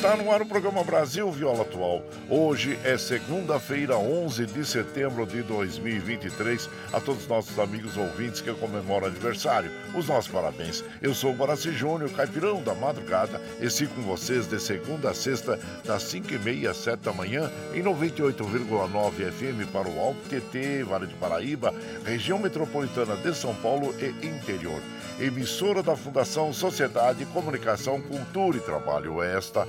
Está no ar o programa Brasil Viola Atual. Hoje é segunda-feira, 11 de setembro de 2023. A todos os nossos amigos ouvintes que comemoram aniversário, os nossos parabéns. Eu sou o Boraci Júnior, caipirão da madrugada, e sigo com vocês de segunda a sexta, das 5h30 às 7 da manhã, em 98,9 FM para o Alto TT, Vale de Paraíba, região metropolitana de São Paulo e interior emissora da Fundação Sociedade, Comunicação, Cultura e Trabalho. Esta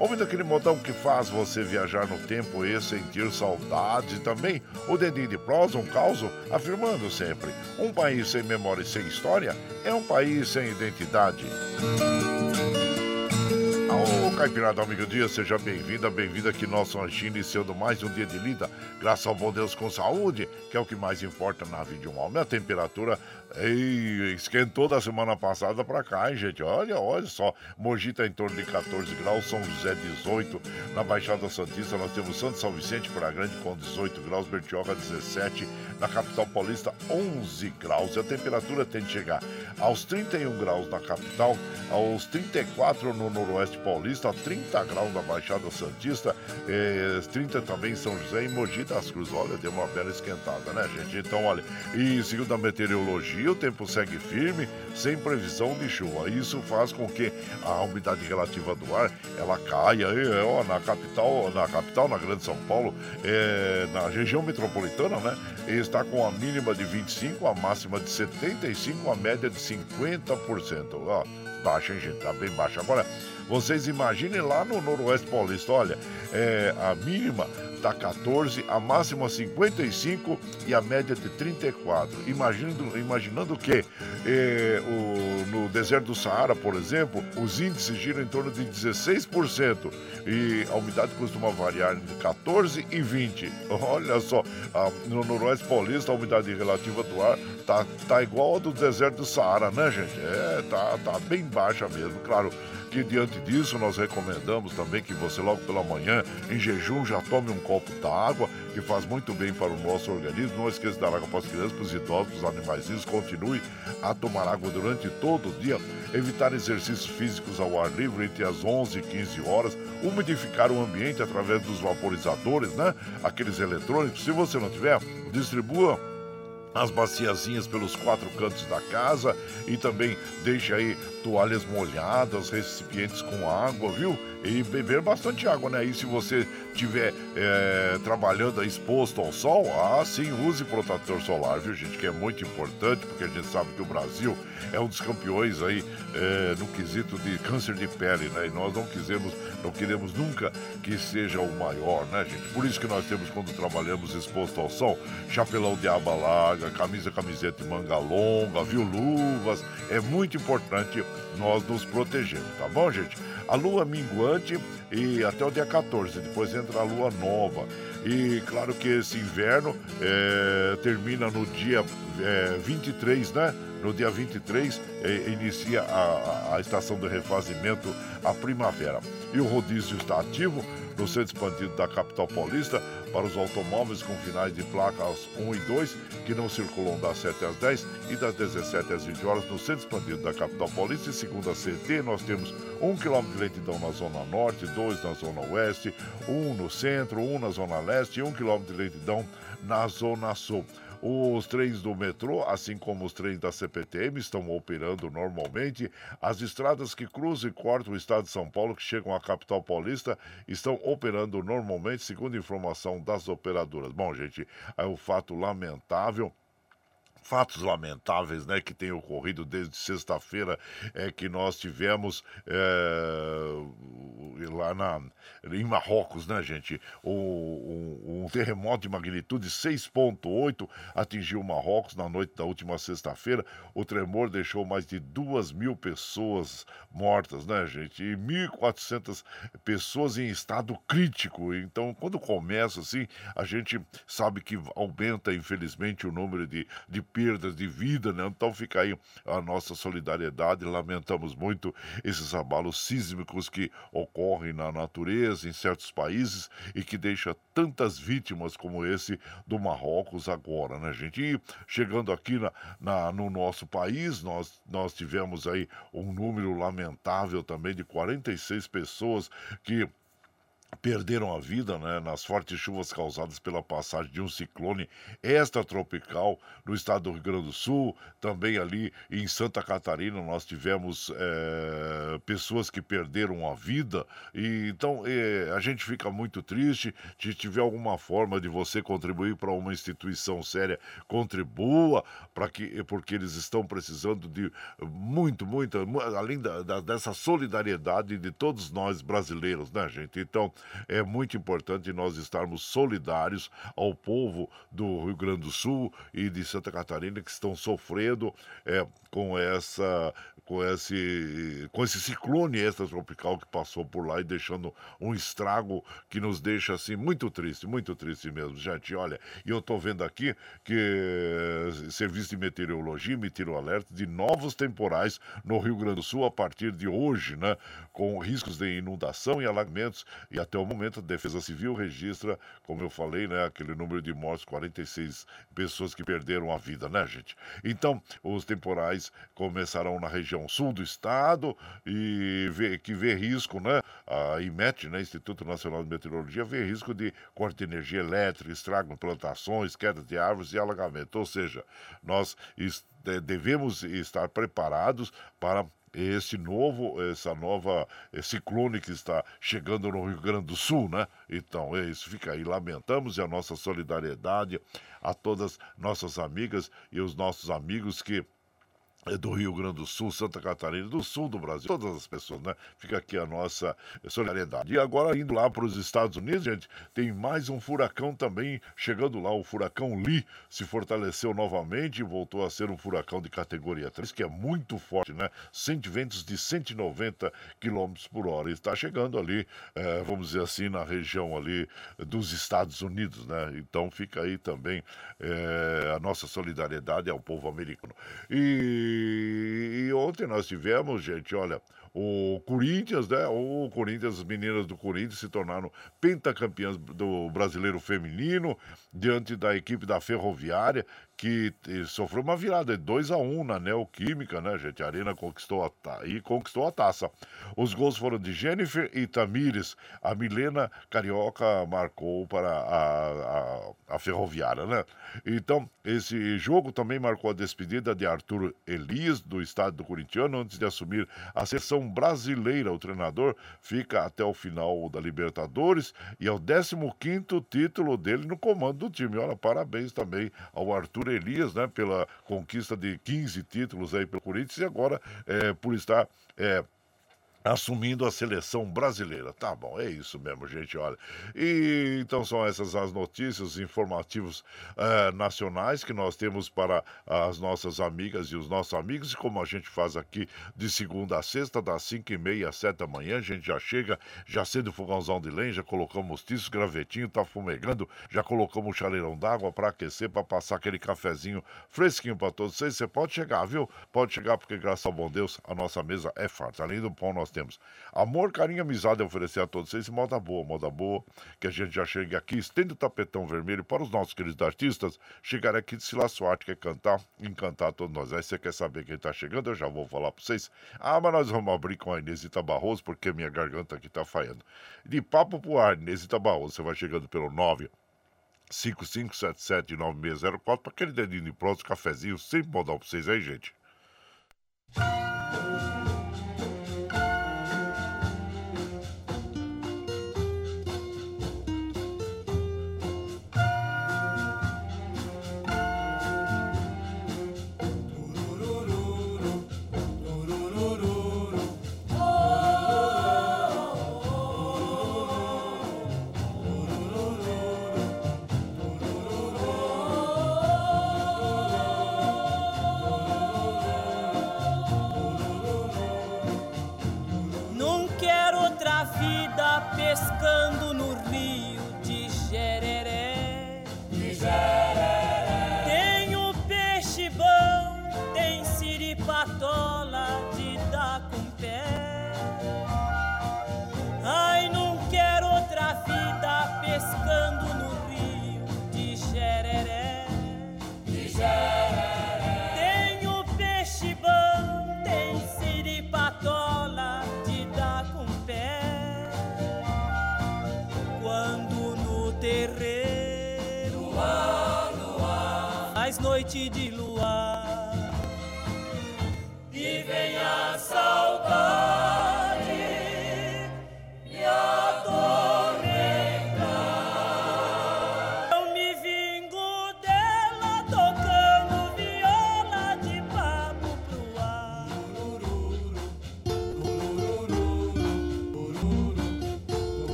ouvindo aquele modão que faz você viajar no tempo e sentir saudades e também o dedinho de prosa, um caos, afirmando sempre: um país sem memória e sem história é um país sem identidade. Ô, Caipirada Amigo Dia, seja bem-vinda, bem-vinda aqui nosso anjinho, iniciando mais um dia de lida, graças ao bom Deus com saúde, que é o que mais importa na vida de um homem. A temperatura ei, esquentou da semana passada pra cá, hein, gente? Olha, olha só, Mogi tá em torno de 14 graus, São José 18, na Baixada Santista nós temos Santo São Vicente, Praia Grande com 18 graus, Bertioga 17, na capital paulista 11 graus, e a temperatura tende a chegar aos 31 graus na capital, aos 34 no noroeste paulista, 30 graus na Baixada Santista, eh, 30 também em São José e Mogi das Cruzes. Olha, deu uma bela esquentada, né, gente? Então, olha, e segundo a meteorologia, o tempo segue firme, sem previsão de chuva. Isso faz com que a umidade relativa do ar ela caia e, ó, na capital, na capital, na Grande São Paulo, eh, na região metropolitana, né? está com a mínima de 25, a máxima de 75, a média de 50%. Ó, baixa, hein, gente? Tá bem baixa. Agora, vocês imaginem lá no Noroeste Paulista, olha, é, a mínima está 14, a máxima 55 e a média de 34. Imaginando, imaginando que eh, o, no deserto do Saara, por exemplo, os índices giram em torno de 16% e a umidade costuma variar entre 14 e 20. Olha só, a, no noroeste paulista a umidade relativa do ar tá, tá igual ao do deserto do Saara, né, gente? É, tá, tá bem baixa mesmo, claro que diante disso nós recomendamos também que você logo pela manhã, em jejum, já tome um copo d'água, que faz muito bem para o nosso organismo. Não esqueça de dar água para as crianças, para os idosos, para os animais. Continue a tomar água durante todo o dia. Evitar exercícios físicos ao ar livre entre as 11 e 15 horas. Umidificar o ambiente através dos vaporizadores, né? Aqueles eletrônicos. Se você não tiver, distribua as baciazinhas pelos quatro cantos da casa e também deixe aí toalhas molhadas, recipientes com água, viu? E beber bastante água, né? E se você estiver é, trabalhando exposto ao sol, ah, sim, use protetor solar, viu, gente? Que é muito importante, porque a gente sabe que o Brasil é um dos campeões aí é, no quesito de câncer de pele, né? E nós não quisemos, não queremos nunca que seja o maior, né, gente? Por isso que nós temos, quando trabalhamos exposto ao sol, chapelão de aba larga, camisa, camiseta de manga longa, viu? Luvas. É muito importante nós nos protegemos, tá bom, gente? A lua minguante e até o dia 14, depois entra a lua nova. E claro que esse inverno é, termina no dia é, 23, né? No dia 23 é, inicia a, a estação de refazimento, a primavera. E o rodízio está ativo no centro expandido da capital paulista para os automóveis com finais de placas 1 e 2 que não circulam das 7 às 10 e das 17 às 20 horas no centro expandido da capital paulista. E segundo a CT, nós temos 1 km de lentidão na zona norte, 2 na zona oeste, 1 no centro, 1 na zona leste e 1 km de lentidão na zona sul. Os trens do metrô, assim como os trens da CPTM, estão operando normalmente. As estradas que cruzam e cortam o estado de São Paulo, que chegam à capital paulista, estão operando normalmente, segundo informação das operadoras. Bom, gente, é um fato lamentável fatos lamentáveis né, que têm ocorrido desde sexta-feira é que nós tivemos é, lá na, em Marrocos, né, gente? Um, um, um terremoto de magnitude 6,8 atingiu Marrocos na noite da última sexta-feira. O tremor deixou mais de duas mil pessoas mortas, né, gente? E 1.400 pessoas em estado crítico. Então, quando começa assim, a gente sabe que aumenta, infelizmente, o número de, de perdas de vida, né? Então fica aí a nossa solidariedade. Lamentamos muito esses abalos sísmicos que ocorrem na natureza em certos países e que deixa tantas vítimas como esse do Marrocos agora, né, gente? E chegando aqui na, na, no nosso país, nós, nós tivemos aí um número lamentável também de 46 pessoas que perderam a vida né, nas fortes chuvas causadas pela passagem de um ciclone extratropical no estado do Rio Grande do Sul, também ali em Santa Catarina nós tivemos é, pessoas que perderam a vida e então é, a gente fica muito triste. Se tiver alguma forma de você contribuir para uma instituição séria, contribua para que porque eles estão precisando de muito, muito, além da, da, dessa solidariedade de todos nós brasileiros, né, gente? Então é muito importante nós estarmos solidários ao povo do Rio Grande do Sul e de Santa Catarina que estão sofrendo é, com essa com esse com esse ciclone extratropical que passou por lá e deixando um estrago que nos deixa assim muito triste, muito triste mesmo, gente. Olha, e eu estou vendo aqui que eh, Serviço de Meteorologia emitiu alerta de novos temporais no Rio Grande do Sul a partir de hoje, né? Com riscos de inundação e alagamentos e até o momento a Defesa Civil registra, como eu falei, né, aquele número de mortes, 46 pessoas que perderam a vida, né, gente? Então, os temporais começarão na região região sul do estado e vê, que vê risco, né? A IMET, né? Instituto Nacional de Meteorologia, vê risco de corte de energia elétrica, estrago em plantações, queda de árvores e alagamento. Ou seja, nós devemos estar preparados para esse novo, essa nova ciclone que está chegando no Rio Grande do Sul, né? Então, é isso, fica aí. Lamentamos e a nossa solidariedade a todas nossas amigas e os nossos amigos que do Rio Grande do Sul, Santa Catarina, do sul do Brasil, todas as pessoas, né? Fica aqui a nossa solidariedade. E agora, indo lá para os Estados Unidos, gente, tem mais um furacão também chegando lá. O furacão Lee se fortaleceu novamente e voltou a ser um furacão de categoria 3, que é muito forte, né? 100 ventos de 190 km por hora. E está chegando ali, é, vamos dizer assim, na região ali dos Estados Unidos, né? Então fica aí também é, a nossa solidariedade ao povo americano. E e, ontem nós tivemos, gente, olha, o Corinthians, né? O Corinthians, as meninas do Corinthians se tornaram pentacampeãs do brasileiro feminino diante da equipe da Ferroviária, que sofreu uma virada de 2 a 1 um na Neoquímica, né, gente? A Arena conquistou a, e conquistou a taça. Os gols foram de Jennifer e Tamires. A Milena Carioca marcou para a, a, a Ferroviária, né? Então, esse jogo também marcou a despedida de Arthur Elias, do estado do Corintiano, antes de assumir a seleção brasileira. O treinador fica até o final da Libertadores e é o 15 título dele no comando do time. Olha, parabéns também ao Arthur Elias, né, pela conquista de 15 títulos aí pelo Corinthians e agora é, por estar é, assumindo a seleção brasileira. Tá bom, é isso mesmo, gente, olha. E então são essas as notícias informativos uh, nacionais que nós temos para as nossas amigas e os nossos amigos, e como a gente faz aqui de segunda a sexta, das 5 e meia às 7 da manhã, a gente já chega, já acende o fogãozão de lenha, já colocamos tiço, gravetinho, tá fumegando, já colocamos o chaleirão d'água para aquecer, para passar aquele cafezinho fresquinho para todos vocês. Você pode chegar, viu? Pode chegar, porque graças ao bom Deus, a nossa mesa é farta. Além do pão, nós nós temos amor, carinho, amizade a oferecer a todos vocês. Moda boa, moda boa, que a gente já chega aqui, estende o tapetão vermelho para os nossos queridos artistas chegar aqui de Sila Suarte, quer cantar, encantar todos nós. Aí você quer saber quem está chegando? Eu já vou falar para vocês. Ah, mas nós vamos abrir com a Inesita Barroso, porque minha garganta aqui está falhando. De papo pro ar, Inesita Barroso, você vai chegando pelo 9. 55779604 para aquele dedinho de pronto, cafezinho, sempre modal para vocês aí, gente.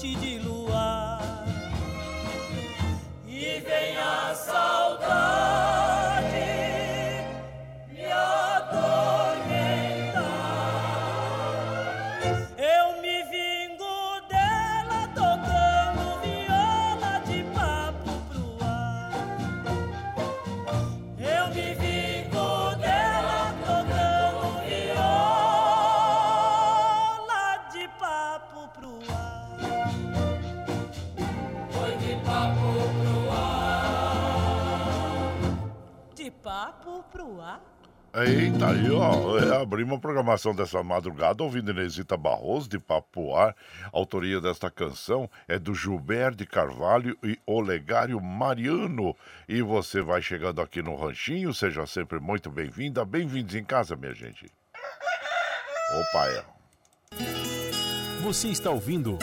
记记。Eita, aí, ó, é, abrimos a programação dessa madrugada ouvindo Inesita Barroso de Papo Ar. A autoria desta canção é do Gilberto de Carvalho e Olegário Mariano. E você vai chegando aqui no Ranchinho, seja sempre muito bem-vinda. Bem-vindos em casa, minha gente. Opa, é. Você está ouvindo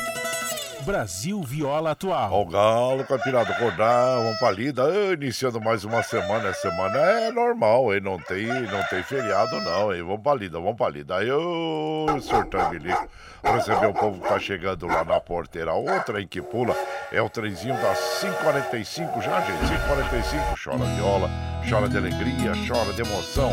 Brasil Viola Atual. O galo, caipirado, acordar, vamos pra lida, ah, iniciando mais uma semana, essa semana é normal, hein? Não tem, não tem feriado não, hein? Vamos pra lida, vamos pra lida. Aí o senhor Tambilico, receber o povo que tá chegando lá na porteira, outra em que pula, é o trenzinho das 5h45 já, gente, 5h45, chora viola, chora de alegria, chora de emoção.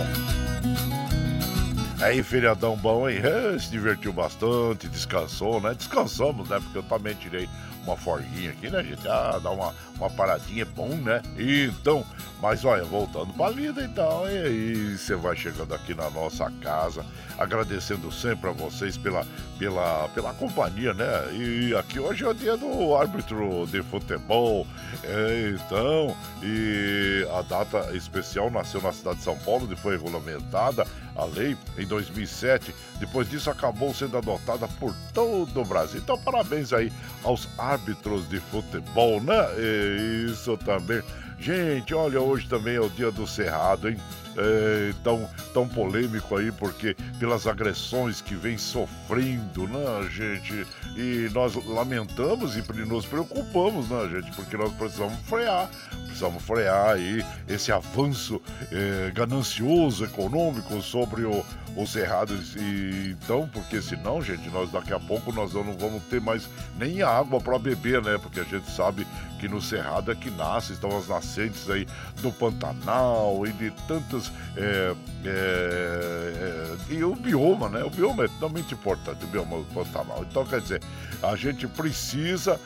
Aí, feriadão bom, hein? É, se divertiu bastante, descansou, né? Descansamos, né? Porque eu também tirei uma forguinha aqui, né, gente? Ah, dá uma, uma paradinha é bom, né? Então, mas olha, voltando pra vida então, e aí você vai chegando aqui na nossa casa, agradecendo sempre a vocês pela, pela, pela companhia, né? E aqui hoje é o dia do árbitro de futebol, é, então, e a data especial nasceu na cidade de São Paulo, onde foi regulamentada a lei em 2007. Depois disso, acabou sendo adotada por todo o Brasil. Então, parabéns aí aos árbitros de futebol, né? E isso também. Gente, olha, hoje também é o dia do Cerrado, hein? É, tão, tão polêmico aí, porque pelas agressões que vem sofrendo, né, gente? E nós lamentamos e nos preocupamos, né, gente? Porque nós precisamos frear, precisamos frear aí esse avanço é, ganancioso econômico sobre o, o Cerrado. E, então, porque senão, gente, nós daqui a pouco nós não vamos ter mais nem água para beber, né? Porque a gente sabe que no Cerrado é que nasce, estão as nascentes aí do Pantanal e de tantas. É, é, é, e o bioma, né? O bioma é totalmente importante, o bioma do Pantanal. Então, quer dizer, a gente precisa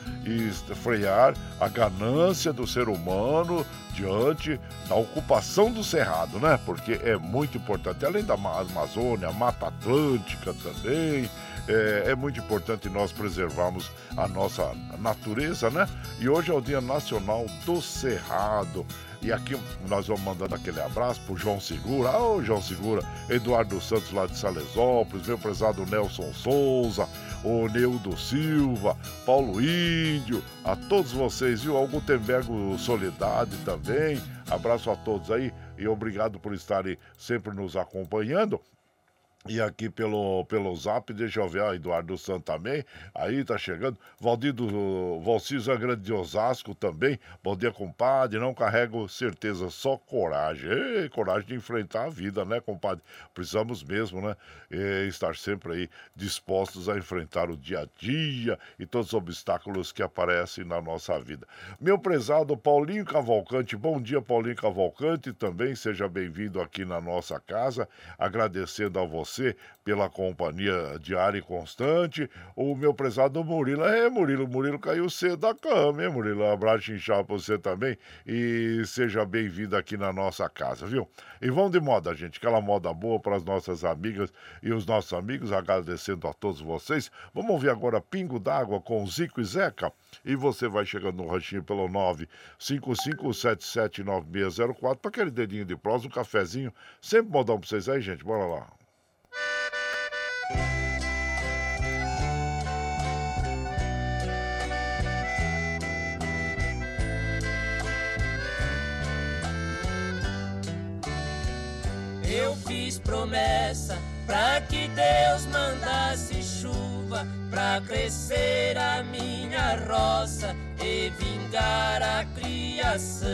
frear a ganância do ser humano diante da ocupação do Cerrado, né? Porque é muito importante, além da Amazônia, Mata Atlântica também é, é, muito importante nós preservarmos a nossa natureza, né? E hoje é o Dia Nacional do Cerrado. E aqui nós vamos mandando aquele abraço pro João Segura, ô João Segura, Eduardo Santos lá de Salesópolis, meu prezado Nelson Souza, o Neudo Silva, Paulo Índio, a todos vocês, viu? Ao Gutenbergo Solidade também. Abraço a todos aí e obrigado por estarem sempre nos acompanhando. E aqui pelo, pelo zap, deixa eu ver, ó, Eduardo Santos também, aí tá chegando. Valdir do Valciso Grande de Osasco também. Bom dia, compadre. Não carrego certeza, só coragem. Ei, coragem de enfrentar a vida, né, compadre? Precisamos mesmo, né? E estar sempre aí dispostos a enfrentar o dia a dia e todos os obstáculos que aparecem na nossa vida. Meu prezado Paulinho Cavalcante, bom dia, Paulinho Cavalcante, também seja bem-vindo aqui na nossa casa. Agradecendo a você você pela companhia diária e constante. O meu prezado Murilo, é Murilo, Murilo caiu cedo da cama, hein, Murilo? Um abraço inchado pra você também e seja bem-vindo aqui na nossa casa, viu? E vamos de moda, gente, aquela moda boa para as nossas amigas e os nossos amigos, agradecendo a todos vocês. Vamos ouvir agora Pingo d'Água com Zico e Zeca. E você vai chegando no ranchinho pelo 955779604 para aquele dedinho de prosa, um cafezinho. Sempre modão para vocês aí, gente. Bora lá. Eu fiz promessa pra que Deus mandasse chuva pra crescer a minha roça e vingar a criação.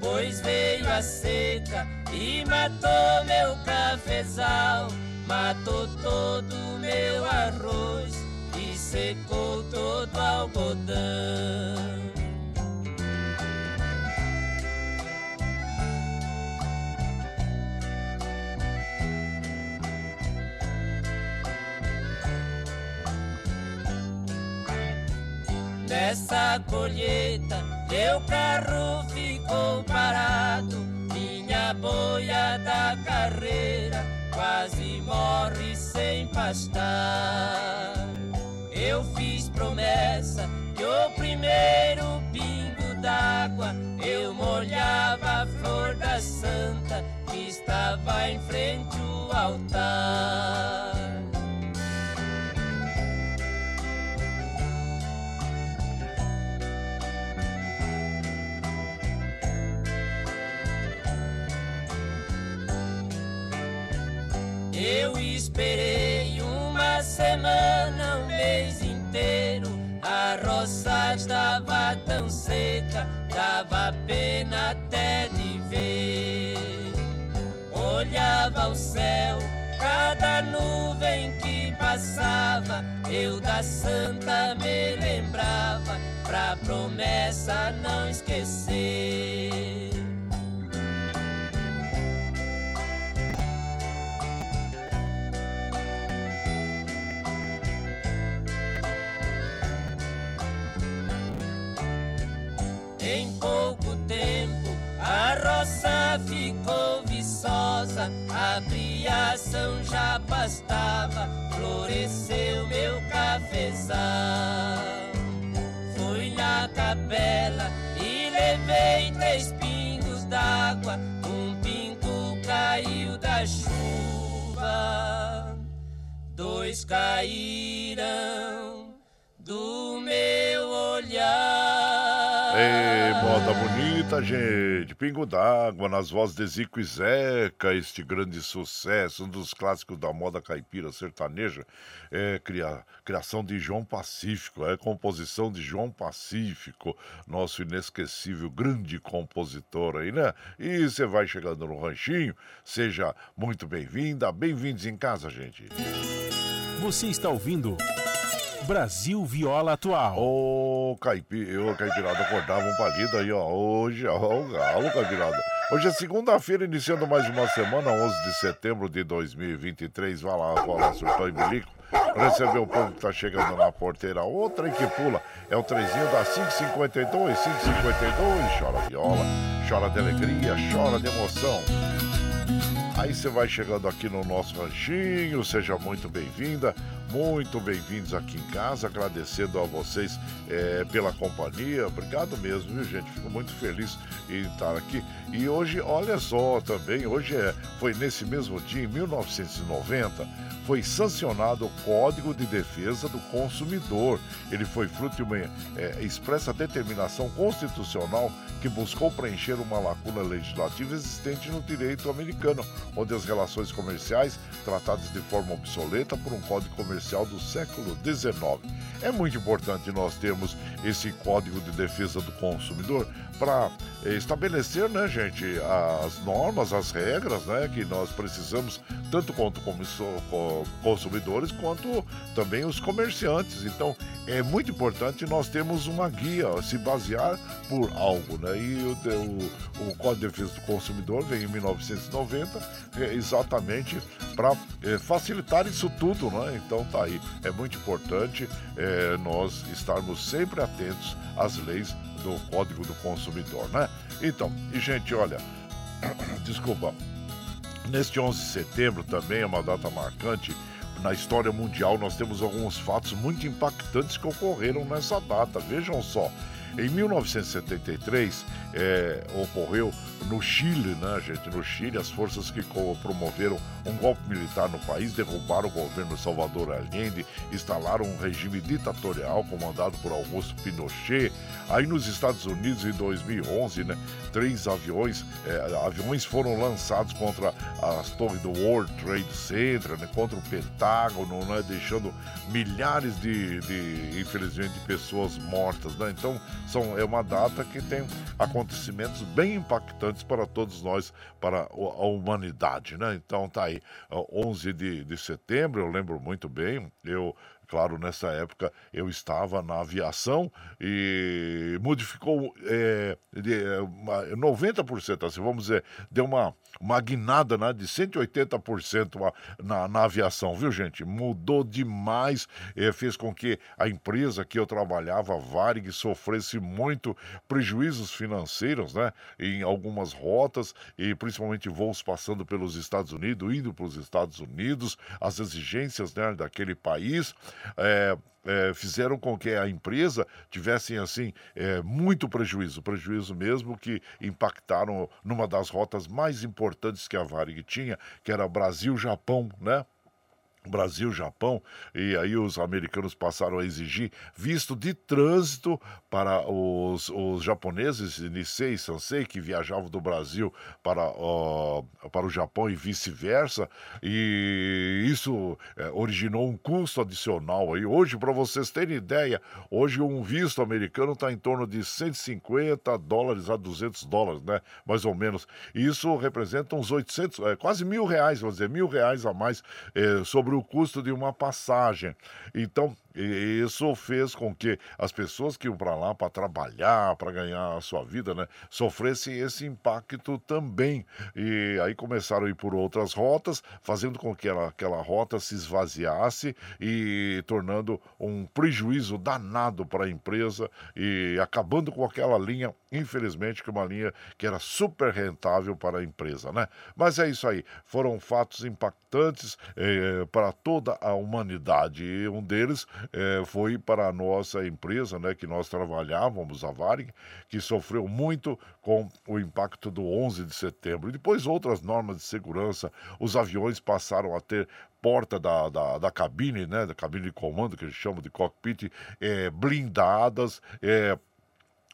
Pois veio a seca e matou meu cafezal, matou todo meu arroz e secou todo o algodão. Nessa colheita, meu carro ficou parado, minha boia da carreira quase morre sem pastar. Eu fiz promessa que o primeiro pingo d'água eu molhava da santa que estava em frente ao altar. Esperei uma semana, um mês inteiro. A roça estava tão seca, dava pena até de ver. Olhava o céu, cada nuvem que passava, eu da santa me lembrava, pra promessa não esquecer. Briação já bastava, floresceu meu cafezal. Fui na capela e levei três pingos d'água, um pingo caiu da chuva, dois caíram do meu olhar. Ei, moda bonita, gente. Pingo d'água nas vozes de Zico e Zeca, este grande sucesso, um dos clássicos da moda caipira sertaneja. É cria, criação de João Pacífico, é composição de João Pacífico, nosso inesquecível grande compositor aí, né? E você vai chegando no ranchinho, seja muito bem-vinda, bem-vindos em casa, gente. Você está ouvindo Brasil Viola Atual. Ô, Caipi, eu, Caipirada, acordava um palido aí, ó. Hoje, ó, o galo, Caipirada. Hoje é segunda-feira, iniciando mais uma semana, 11 de setembro de 2023. Vai lá, vai lá, surtou em bilico. Receber o povo que tá chegando na porteira. Outra que pula é o trezinho da 552, 552. Chora viola, chora de alegria, chora de emoção. Aí você vai chegando aqui no nosso ranchinho, seja muito bem-vinda, muito bem-vindos aqui em casa, agradecendo a vocês é, pela companhia, obrigado mesmo, viu gente? Fico muito feliz em estar aqui. E hoje, olha só também, hoje é, foi nesse mesmo dia, em 1990, foi sancionado o Código de Defesa do Consumidor. Ele foi fruto de uma é, expressa determinação constitucional que buscou preencher uma lacuna legislativa existente no direito americano, onde as relações comerciais, tratadas de forma obsoleta por um código comercial do século XIX. É muito importante nós termos esse Código de Defesa do Consumidor para estabelecer, né, gente, as normas, as regras, né, que nós precisamos, tanto quanto consumidores, quanto também os comerciantes. Então, é muito importante nós termos uma guia, se basear por algo, né? E o, o, o Código de Defesa do Consumidor vem em 1990, é, exatamente para é, facilitar isso tudo, né? Então, tá aí. É muito importante é, nós estarmos sempre atentos às leis do Código do Consumidor, né? Então, e gente, olha, desculpa, neste 11 de setembro também é uma data marcante na história mundial. Nós temos alguns fatos muito impactantes que ocorreram nessa data. Vejam só, em 1973, é, ocorreu no Chile, né, gente? No Chile, as forças que promoveram um golpe militar no país derrubaram o governo Salvador Allende, instalaram um regime ditatorial comandado por Augusto Pinochet. Aí nos Estados Unidos, em 2011, né, três aviões, é, aviões foram lançados contra as torres do World Trade Center, né, contra o Pentágono, né, deixando milhares de, de, infelizmente, pessoas mortas. Né? Então, são, é uma data que tem acontecimentos bem impactantes para todos nós, para a humanidade, né? Então tá aí, 11 de, de setembro, eu lembro muito bem, eu Claro, nessa época eu estava na aviação e modificou é, de, é, 90%, assim, vamos dizer, deu uma, uma guinada né, de 180% na, na aviação, viu, gente? Mudou demais, é, fez com que a empresa que eu trabalhava, Varig, sofresse muito prejuízos financeiros né, em algumas rotas e principalmente voos passando pelos Estados Unidos, indo para os Estados Unidos, as exigências né, daquele país. é, é, fizeram com que a empresa tivesse assim é, muito prejuízo, prejuízo mesmo que impactaram numa das rotas mais importantes que a Varig tinha, que era Brasil-Japão, né? Brasil, Japão, e aí os americanos passaram a exigir visto de trânsito para os, os japoneses, Nisei e Sansei, que viajavam do Brasil para, para o Japão e vice-versa, e isso é, originou um custo adicional aí. Hoje, para vocês terem ideia, hoje um visto americano está em torno de 150 dólares a 200 dólares, né? Mais ou menos. Isso representa uns 800, é, quase mil reais, vamos dizer, mil reais a mais é, sobre o o custo de uma passagem. Então, e isso fez com que as pessoas que iam para lá para trabalhar, para ganhar a sua vida, né, sofressem esse impacto também. E aí começaram a ir por outras rotas, fazendo com que ela, aquela rota se esvaziasse e tornando um prejuízo danado para a empresa e acabando com aquela linha, infelizmente, que é uma linha que era super rentável para a empresa, né? Mas é isso aí, foram fatos impactantes eh, para toda a humanidade e um deles é, foi para a nossa empresa, né, que nós trabalhávamos, a Varig, que sofreu muito com o impacto do 11 de setembro. E depois outras normas de segurança, os aviões passaram a ter porta da, da, da, cabine, né, da cabine de comando, que a gente chama de cockpit, é, blindadas, é,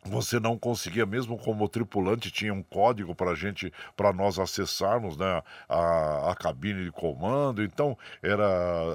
você não conseguia, mesmo como tripulante, tinha um código para gente, para nós acessarmos né, a, a cabine de comando. Então, era,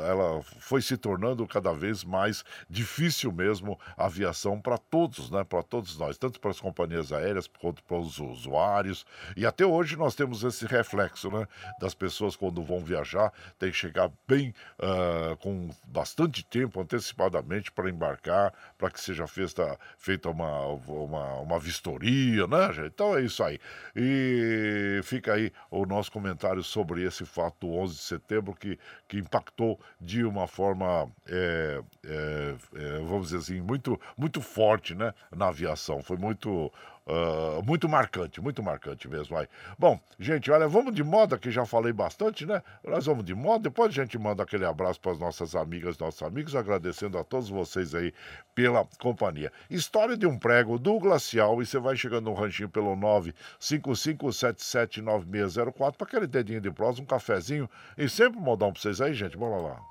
ela foi se tornando cada vez mais difícil mesmo a aviação para todos, né, para todos nós, tanto para as companhias aéreas quanto para os usuários. E até hoje nós temos esse reflexo né, das pessoas quando vão viajar, tem que chegar bem, uh, com bastante tempo antecipadamente para embarcar, para que seja feita, feita uma uma, uma vistoria, né, gente? Então é isso aí. E fica aí o nosso comentário sobre esse fato do 11 de setembro que, que impactou de uma forma, é, é, é, vamos dizer assim, muito, muito forte, né, na aviação. Foi muito Uh, muito marcante, muito marcante mesmo. Aí. Bom, gente, olha, vamos de moda, que já falei bastante, né? Nós vamos de moda, depois a gente manda aquele abraço para as nossas amigas, nossos amigos, agradecendo a todos vocês aí pela companhia. História de um prego do Glacial, e você vai chegando no ranchinho pelo 955779604 para aquele dedinho de prosa, um cafezinho e sempre um modão para vocês aí, gente. Bora lá.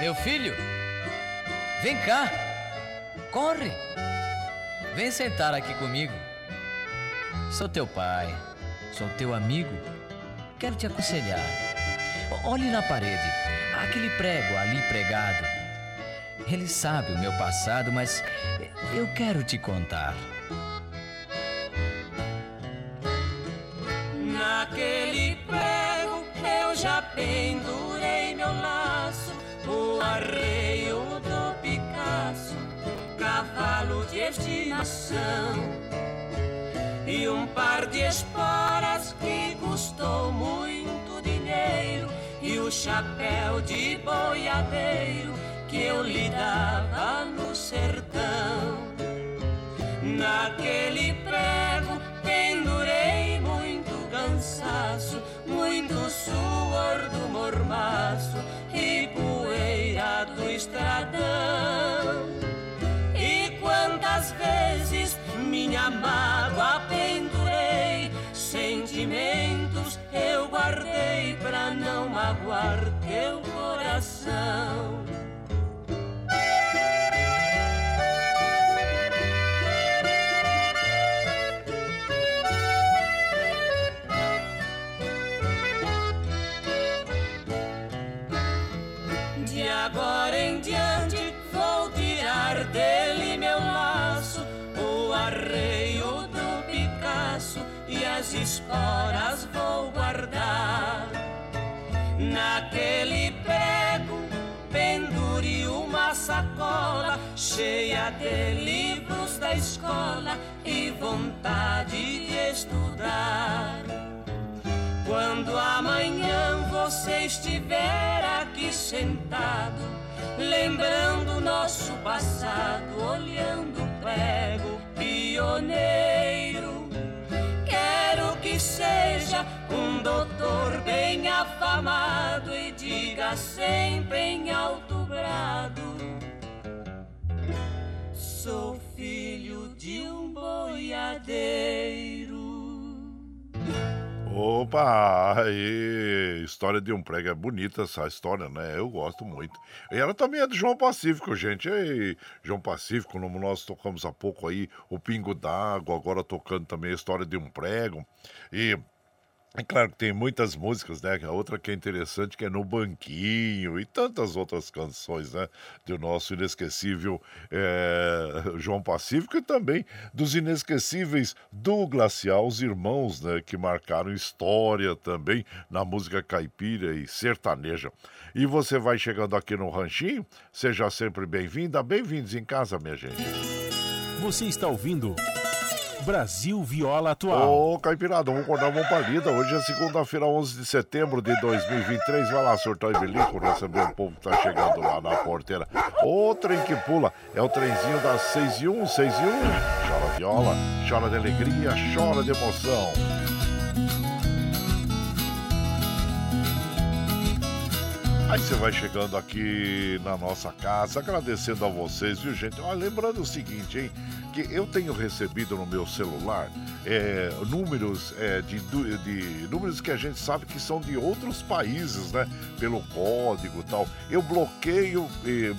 Meu filho, vem cá. Corre! Vem sentar aqui comigo. Sou teu pai, sou teu amigo. Quero te aconselhar. Olhe na parede, aquele prego ali pregado. Ele sabe o meu passado, mas eu quero te contar. Naquele prego eu já pendurei meu laço, o arreio cavalo de estimação e um par de esporas que custou muito dinheiro e o chapéu de boiadeiro que eu lhe dava no sertão. Naquele prego pendurei muito cansaço, muito suor do mormaço e poeira do estradão. Vezes minha mágoa pendurei, sentimentos eu guardei pra não magoar teu coração. As esporas vou guardar. Naquele prego pendure uma sacola cheia de livros da escola e vontade de estudar. Quando amanhã você estiver aqui sentado, lembrando nosso passado, olhando o prego pioneiro. Afamado e diga sempre em alto brado. Sou filho de um boiadeiro. Opa, aí, história de um prego é bonita essa história, né? Eu gosto muito. E ela também é do João Pacífico, gente. Ei, João Pacífico, como nós tocamos há pouco aí, o Pingo d'Água, agora tocando também a história de um prego. E é claro que tem muitas músicas, né? A outra que é interessante, que é No Banquinho e tantas outras canções, né? Do nosso inesquecível é, João Pacífico e também dos inesquecíveis do Glacial, os irmãos, né? Que marcaram história também na música caipira e sertaneja. E você vai chegando aqui no Ranchinho, seja sempre bem-vinda, bem-vindos em casa, minha gente. Você está ouvindo. Brasil Viola Atual. Ô, Caipirada, vamos acordar uma palida. Hoje é segunda-feira, 11 de setembro de 2023. Vai lá, surtar e bilico, receber o povo que tá chegando lá na porteira. O trem que pula é o trenzinho das 6 e 1, 6 e 1. Chora viola, chora de alegria, chora de emoção. Aí você vai chegando aqui na nossa casa, agradecendo a vocês, viu, gente? Ó, lembrando o seguinte, hein? Que eu tenho recebido no meu celular é, números é, de, de números que a gente sabe que são de outros países, né? Pelo código tal. Eu bloqueio, e,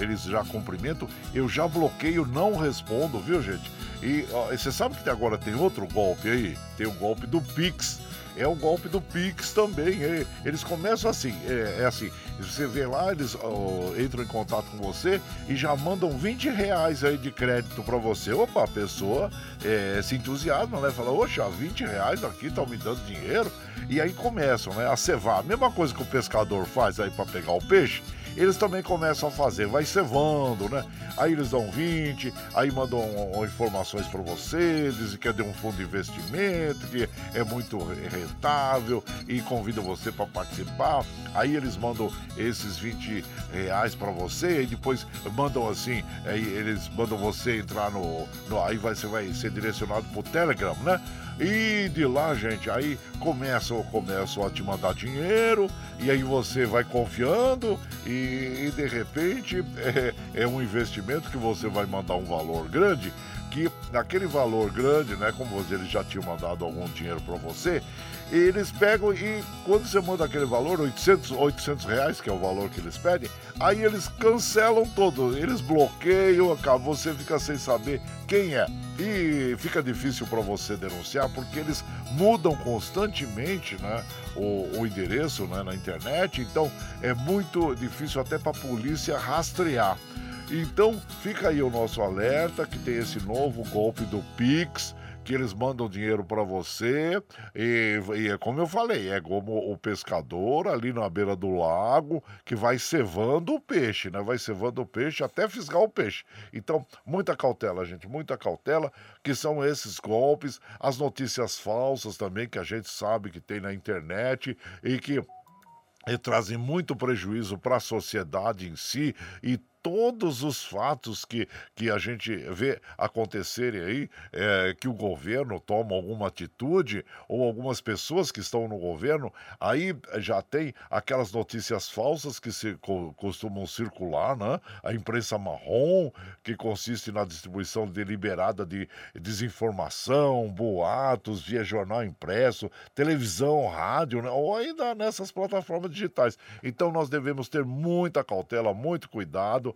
eles já cumprimentam, eu já bloqueio, não respondo, viu, gente? E ó, você sabe que agora tem outro golpe aí? Tem o golpe do Pix é o golpe do Pix também. é. Eles começam assim, é, é assim, você vê lá, eles ó, entram em contato com você e já mandam 20 reais aí de crédito pra você. Opa, a pessoa é, se entusiasma, né? Fala, oxa, 20 reais aqui estão me dando dinheiro. E aí começam, né, a cevar. A mesma coisa que o pescador faz aí pra pegar o peixe, eles também começam a fazer, vai cevando, né? Aí eles dão 20, aí mandam informações para você, dizem que é de um fundo de investimento, que é muito re- rentável e convidam você para participar. Aí eles mandam esses 20 reais para você e depois mandam assim, eles mandam você entrar no, no aí você vai ser direcionado pro Telegram, né? E de lá, gente, aí começam, começam a te mandar dinheiro, e aí você vai confiando, e, e de repente é, é um investimento que você vai mandar um valor grande, que naquele valor grande, né, como eles já tinham mandado algum dinheiro para você, eles pegam e quando você manda aquele valor, 800, 800 reais, que é o valor que eles pedem, aí eles cancelam todo, eles bloqueiam, acaba, você fica sem saber quem é. E fica difícil para você denunciar porque eles mudam constantemente né, o, o endereço né, na internet, então é muito difícil até para a polícia rastrear. Então fica aí o nosso alerta que tem esse novo golpe do Pix que eles mandam dinheiro para você e, e é como eu falei, é como o pescador ali na beira do lago que vai cevando o peixe, né? Vai cevando o peixe até fisgar o peixe. Então, muita cautela, gente, muita cautela, que são esses golpes, as notícias falsas também que a gente sabe que tem na internet e que e trazem muito prejuízo para a sociedade em si e todos os fatos que, que a gente vê acontecerem aí, é, que o governo toma alguma atitude, ou algumas pessoas que estão no governo, aí já tem aquelas notícias falsas que se co- costumam circular, né? A imprensa marrom, que consiste na distribuição deliberada de desinformação, boatos, via jornal impresso, televisão, rádio, né? ou ainda nessas plataformas digitais. Então nós devemos ter muita cautela, muito cuidado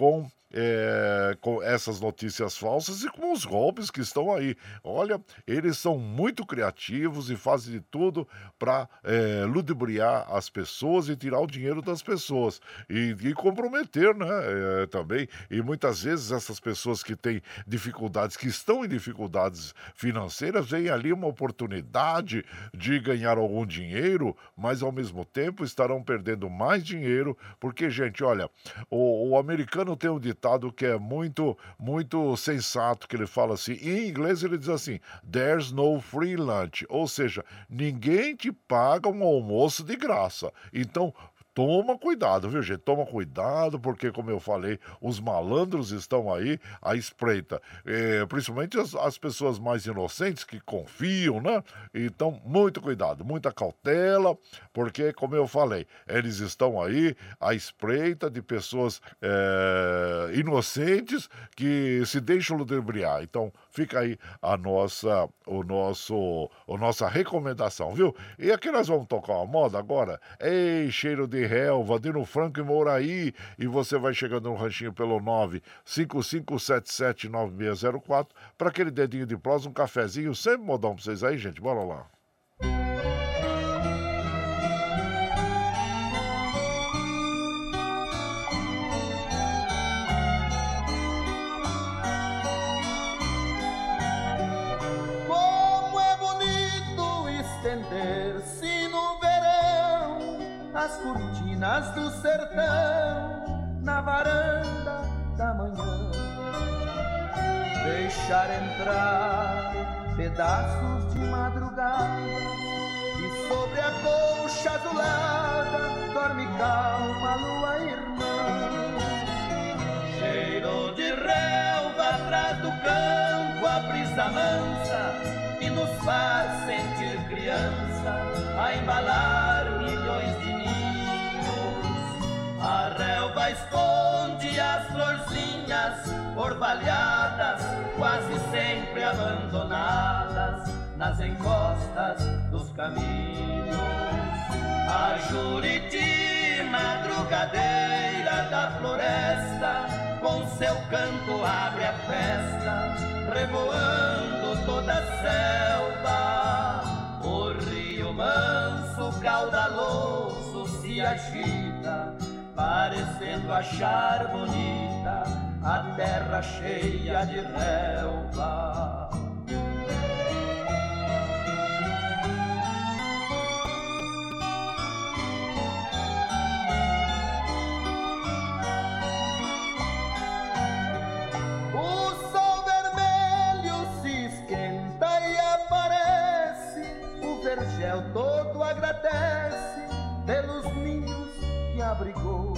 com, é, com essas notícias falsas e com os golpes que estão aí. Olha, eles são muito criativos e fazem de tudo para ludibriar as pessoas e tirar o dinheiro das pessoas e, e comprometer, né? é, também. E muitas vezes essas pessoas que têm dificuldades, que estão em dificuldades financeiras, veem ali uma oportunidade de ganhar algum dinheiro, mas ao mesmo tempo estarão perdendo mais dinheiro, porque, gente, olha, o, o americano tem um ditado que é muito, muito sensato, que ele fala assim, em inglês ele diz assim, there's no free lunch, ou seja, ninguém te paga um almoço de graça. Então, toma cuidado, viu, gente? Toma cuidado, porque, como eu falei, os malandros estão aí à espreita. É, principalmente as, as, pessoas mais inocentes que confiam, né? Então, muito cuidado, muita cautela, porque, como eu falei, eles estão aí à espreita de pessoas é, inocentes que se deixam ludibriar. Então, fica aí a nossa, o nosso, a nossa recomendação, viu? E aqui nós vamos tocar uma moda agora. Ei, cheiro de relva, Dino Franco e Mouraí. E você vai chegando no ranchinho pelo 955779604 para aquele dedinho de prosa, um cafezinho, sempre modão pra vocês aí, gente. Bora lá. Cortinas do sertão na varanda da manhã. Deixar entrar pedaços de madrugada e sobre a colcha azulada dorme calma a lua irmã. Cheiro de relva atrás do campo, a brisa mansa e nos faz sentir criança a embalar de a relva esconde as florzinhas orvalhadas, quase sempre abandonadas nas encostas dos caminhos. A Juriti, madrugadeira da floresta, com seu canto abre a festa, revoando toda a selva. O rio manso, caudaloso, se agita parecendo achar bonita a terra cheia de relva. Todo agradece pelos abrigou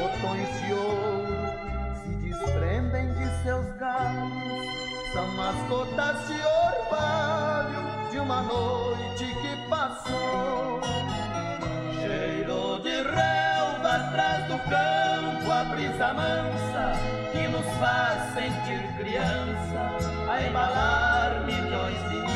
botões de ouro se desprendem de seus galhos, são as gotas de orvalho de uma noite que passou. Cheiro de relva atrás do campo, a brisa mansa que nos faz sentir criança, a embalar milhões de.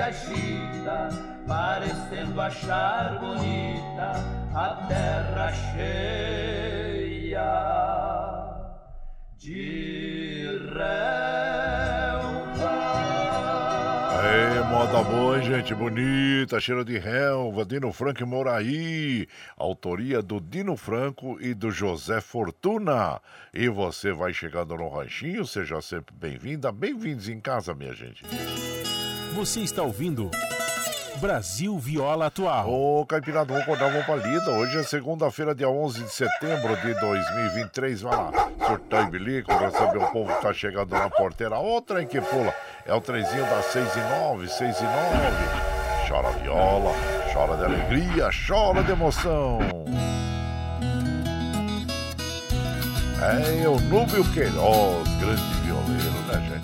agita, parecendo achar bonita a terra cheia de relva. Aí, moda boa, gente, bonita, cheiro de relva, Dino Franco e Moraí, autoria do Dino Franco e do José Fortuna. E você vai chegando no ranchinho, seja sempre bem-vinda, bem-vindos em casa, minha gente. Você está ouvindo Brasil Viola Atual. Ô, Caipirada, vamos acordar, vamos pra lida. Hoje é segunda-feira, dia 11 de setembro de 2023. Vai lá, surtar e bilico, receber o povo que tá chegando na porteira. Outra em que pula. É o trezinho das 6 e 9, 6 e 9. Chora viola, chora de alegria, chora de emoção. É o Núbio Queiroz, grande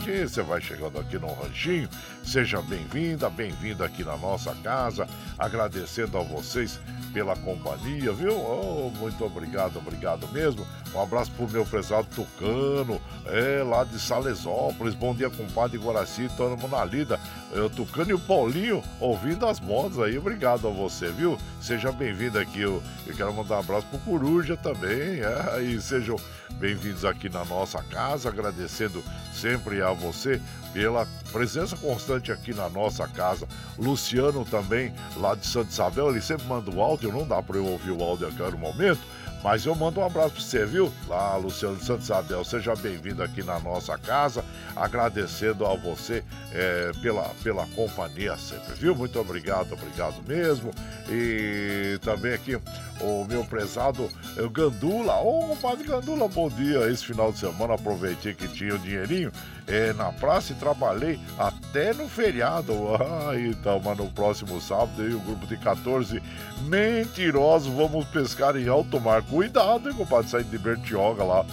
Você vai chegando aqui no Ranchinho, seja bem-vinda, bem-vindo aqui na nossa casa, agradecendo a vocês pela companhia, viu? Oh, muito obrigado, obrigado mesmo. Um abraço pro meu prezado Tucano, é, lá de Salesópolis. Bom dia, compadre Guaraci, todo mundo na lida. É, o Tucano e o Paulinho ouvindo as modas aí. Obrigado a você, viu? Seja bem-vindo aqui. Eu, eu quero mandar um abraço pro Coruja também, é, e sejam bem-vindos aqui na nossa casa, agradecendo sempre a você pela presença constante aqui na nossa casa. Luciano também, lá de Santa Isabel, ele sempre manda o áudio, não dá para eu ouvir o áudio aqui no momento, mas eu mando um abraço para você, viu? Lá, Luciano Santos Abel, seja bem-vindo aqui na nossa casa, agradecendo a você é, pela, pela companhia sempre, viu? Muito obrigado, obrigado mesmo. E também aqui o meu prezado é, Gandula. Ô, oh, Gandula, bom dia. Esse final de semana aproveitei que tinha o dinheirinho é, na praça e trabalhei até no feriado. Ah, então, mas no próximo sábado e o grupo de 14 mentirosos vamos pescar em alto mar. Cuidado, hein, compadre, sair de Bertioga lá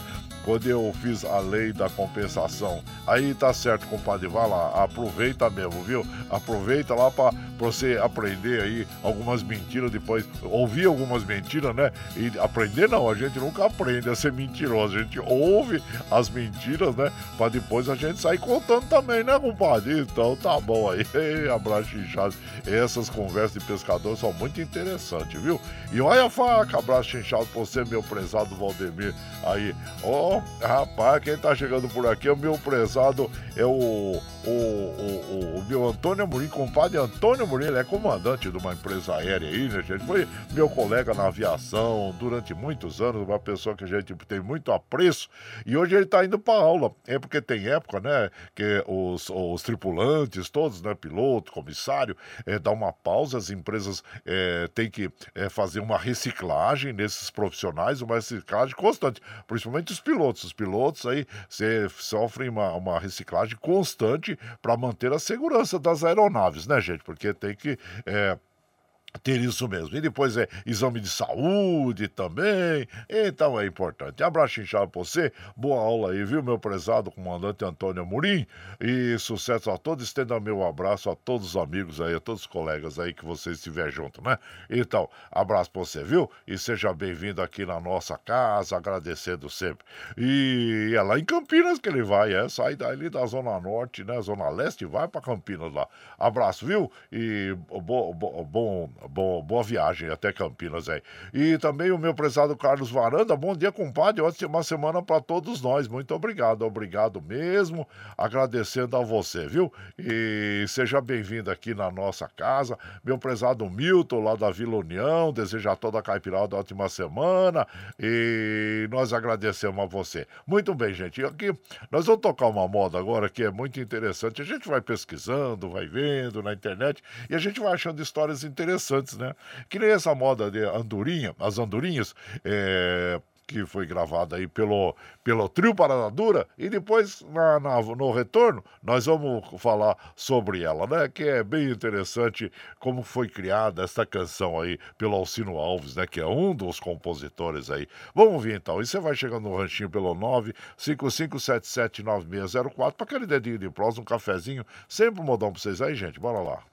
quando eu fiz a lei da compensação. Aí tá certo, compadre, vai lá, aproveita mesmo, viu? Aproveita lá para você aprender aí algumas mentiras depois, ouvir algumas mentiras, né? E aprender não, a gente nunca aprende a ser mentiroso, a gente ouve as mentiras, né? Para depois a gente sair contando também, né, compadre? Então tá bom aí, abraço inchado. Essas conversas de pescador são muito interessantes, viu? E olha a faca, abraço inchado pra você, meu prezado Valdemir. Aí, ó, oh, rapaz, quem tá chegando por aqui é o meu prezado, é o o, o, o, meu Antônio Amorim, compadre Antônio Amorim, ele é comandante de uma empresa aérea aí, né, gente? Foi meu colega na aviação durante muitos anos, uma pessoa que a gente tem muito apreço, e hoje ele tá indo para aula. É porque tem época, né, que os, os tripulantes, todos, né, piloto, comissário, é, dá uma pausa, as empresas é, têm que é, fazer uma reciclagem nesses profissionais, uma reciclagem constante, principalmente os pilotos. Os pilotos aí sofrem uma, uma reciclagem constante para manter a segurança das aeronaves, né, gente? Porque tem que. É, ter isso mesmo. E depois é exame de saúde também. Então é importante. Abraço inchado pra você. Boa aula aí, viu, meu prezado comandante Antônio Amorim. E sucesso a todos. Estenda meu abraço a todos os amigos aí, a todos os colegas aí que você estiver junto, né? Então, abraço pra você, viu? E seja bem-vindo aqui na nossa casa, agradecendo sempre. E é lá em Campinas que ele vai, é. Sai dali da Zona Norte, né? Zona Leste, vai pra Campinas lá. Abraço, viu? E bom, bom boa, boa viagem até Campinas aí. E também o meu prezado Carlos Varanda, bom dia, compadre. Ótima semana para todos nós. Muito obrigado, obrigado mesmo. Agradecendo a você, viu? E seja bem-vindo aqui na nossa casa. Meu prezado Milton, lá da Vila União, deseja a toda a caipirada ótima semana. E nós agradecemos a você. Muito bem, gente. E aqui nós vamos tocar uma moda agora que é muito interessante. A gente vai pesquisando, vai vendo na internet e a gente vai achando histórias interessantes né? Que nem essa moda de andorinha, as andorinhas, é, que foi gravada aí pelo, pelo Trio Parada Dura, e depois na, na, no retorno nós vamos falar sobre ela, né? Que é bem interessante como foi criada essa canção aí pelo Alcino Alves, né? Que é um dos compositores aí. Vamos ver então, e você vai chegando no ranchinho pelo 955779604 para aquele dedinho de prosa, um cafezinho, sempre um modão pra vocês aí, gente, bora lá.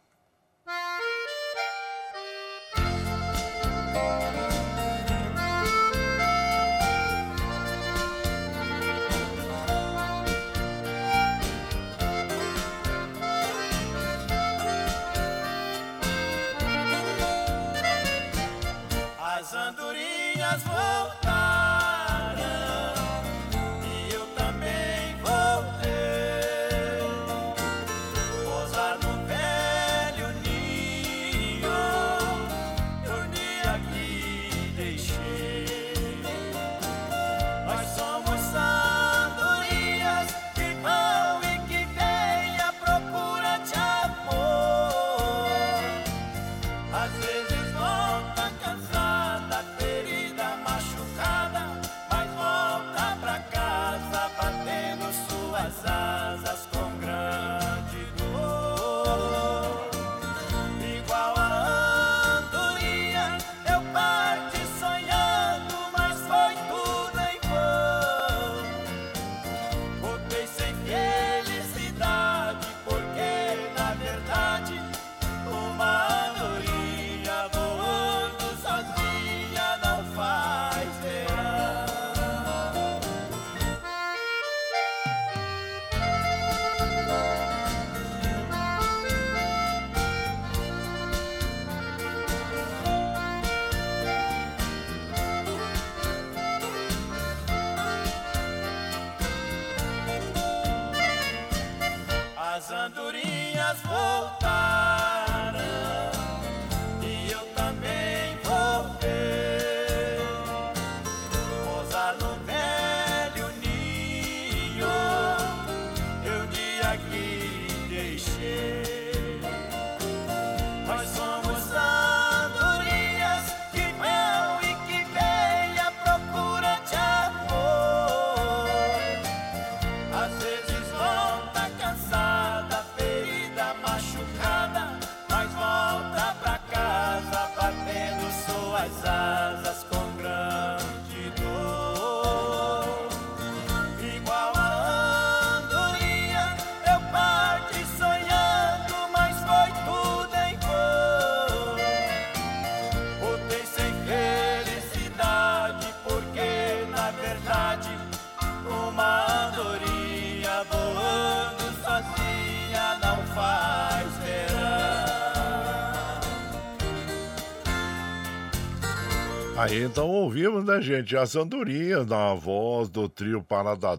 Aí então ouvimos, né, gente, as andorinhas na voz do trio Parada.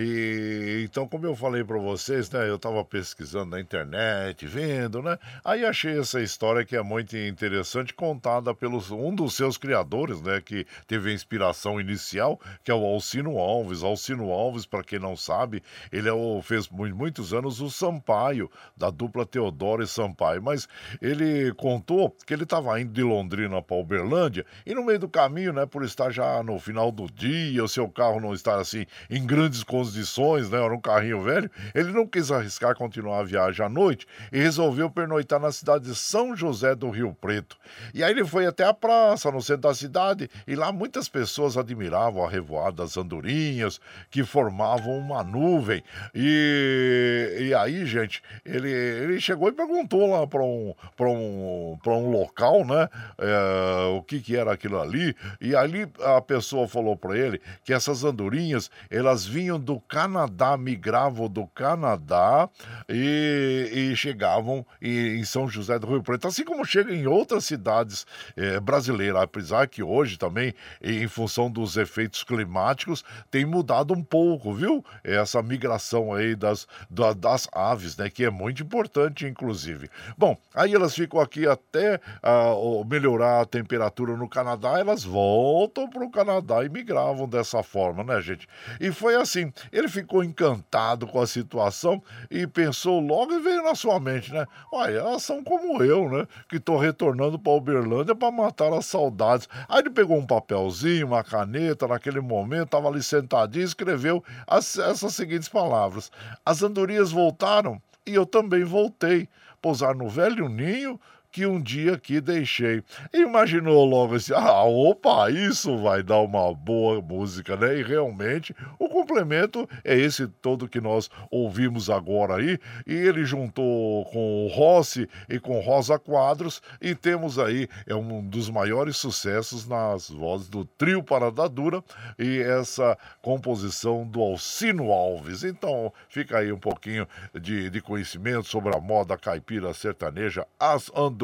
E então, como eu falei para vocês, né, eu estava pesquisando na internet, vendo, né? Aí achei essa história que é muito interessante, contada pelos um dos seus criadores, né, que teve a inspiração inicial, que é o Alcino Alves. Alcino Alves, para quem não sabe, ele é o, fez muitos anos o Sampaio, da dupla Teodoro e Sampaio, mas ele contou que ele estava indo de Londrina para Uberlândia e no meio do caminho, né, por estar já no final do dia, o seu carro não estar assim em grandes condições condições, né? Era um carrinho velho. Ele não quis arriscar continuar a viagem à noite e resolveu pernoitar na cidade de São José do Rio Preto. E aí ele foi até a praça, no centro da cidade, e lá muitas pessoas admiravam a revoada das andorinhas, que formavam uma nuvem. E, e aí, gente, ele, ele chegou e perguntou lá para um, um, um local, né? É, o que, que era aquilo ali. E ali a pessoa falou para ele que essas andorinhas, elas vinham do Canadá, migravam do Canadá e, e chegavam em, São José do Rio Preto, assim como chega em outras cidades eh, brasileiras, apesar que hoje também, em função dos efeitos climáticos, tem mudado um pouco, viu? Essa migração aí das, da, das aves, né? Que é muito importante, inclusive. Bom, aí elas ficam aqui até uh, melhorar a temperatura no Canadá, elas voltam para o Canadá e migravam dessa forma, né, gente? E foi assim. Ele ficou encantado com a situação e pensou logo e veio na sua mente, né? Olha, elas são como eu, né? Que estou retornando para Uberlândia para matar as saudades. Aí ele pegou um papelzinho, uma caneta, naquele momento, estava ali sentadinho e escreveu as, essas seguintes palavras: As andorinhas voltaram e eu também voltei. Pousar no velho ninho que um dia aqui deixei. Imaginou logo assim, ah, opa, isso vai dar uma boa música, né? E realmente o complemento é esse todo que nós ouvimos agora aí, e ele juntou com o Rossi e com Rosa Quadros, e temos aí é um dos maiores sucessos nas vozes do trio Parada Dura e essa composição do Alcino Alves. Então fica aí um pouquinho de, de conhecimento sobre a moda caipira sertaneja, as andorinhas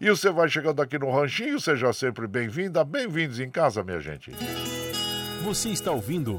E você vai chegando aqui no Ranchinho, seja sempre bem-vinda, bem-vindos em casa, minha gente. Você está ouvindo.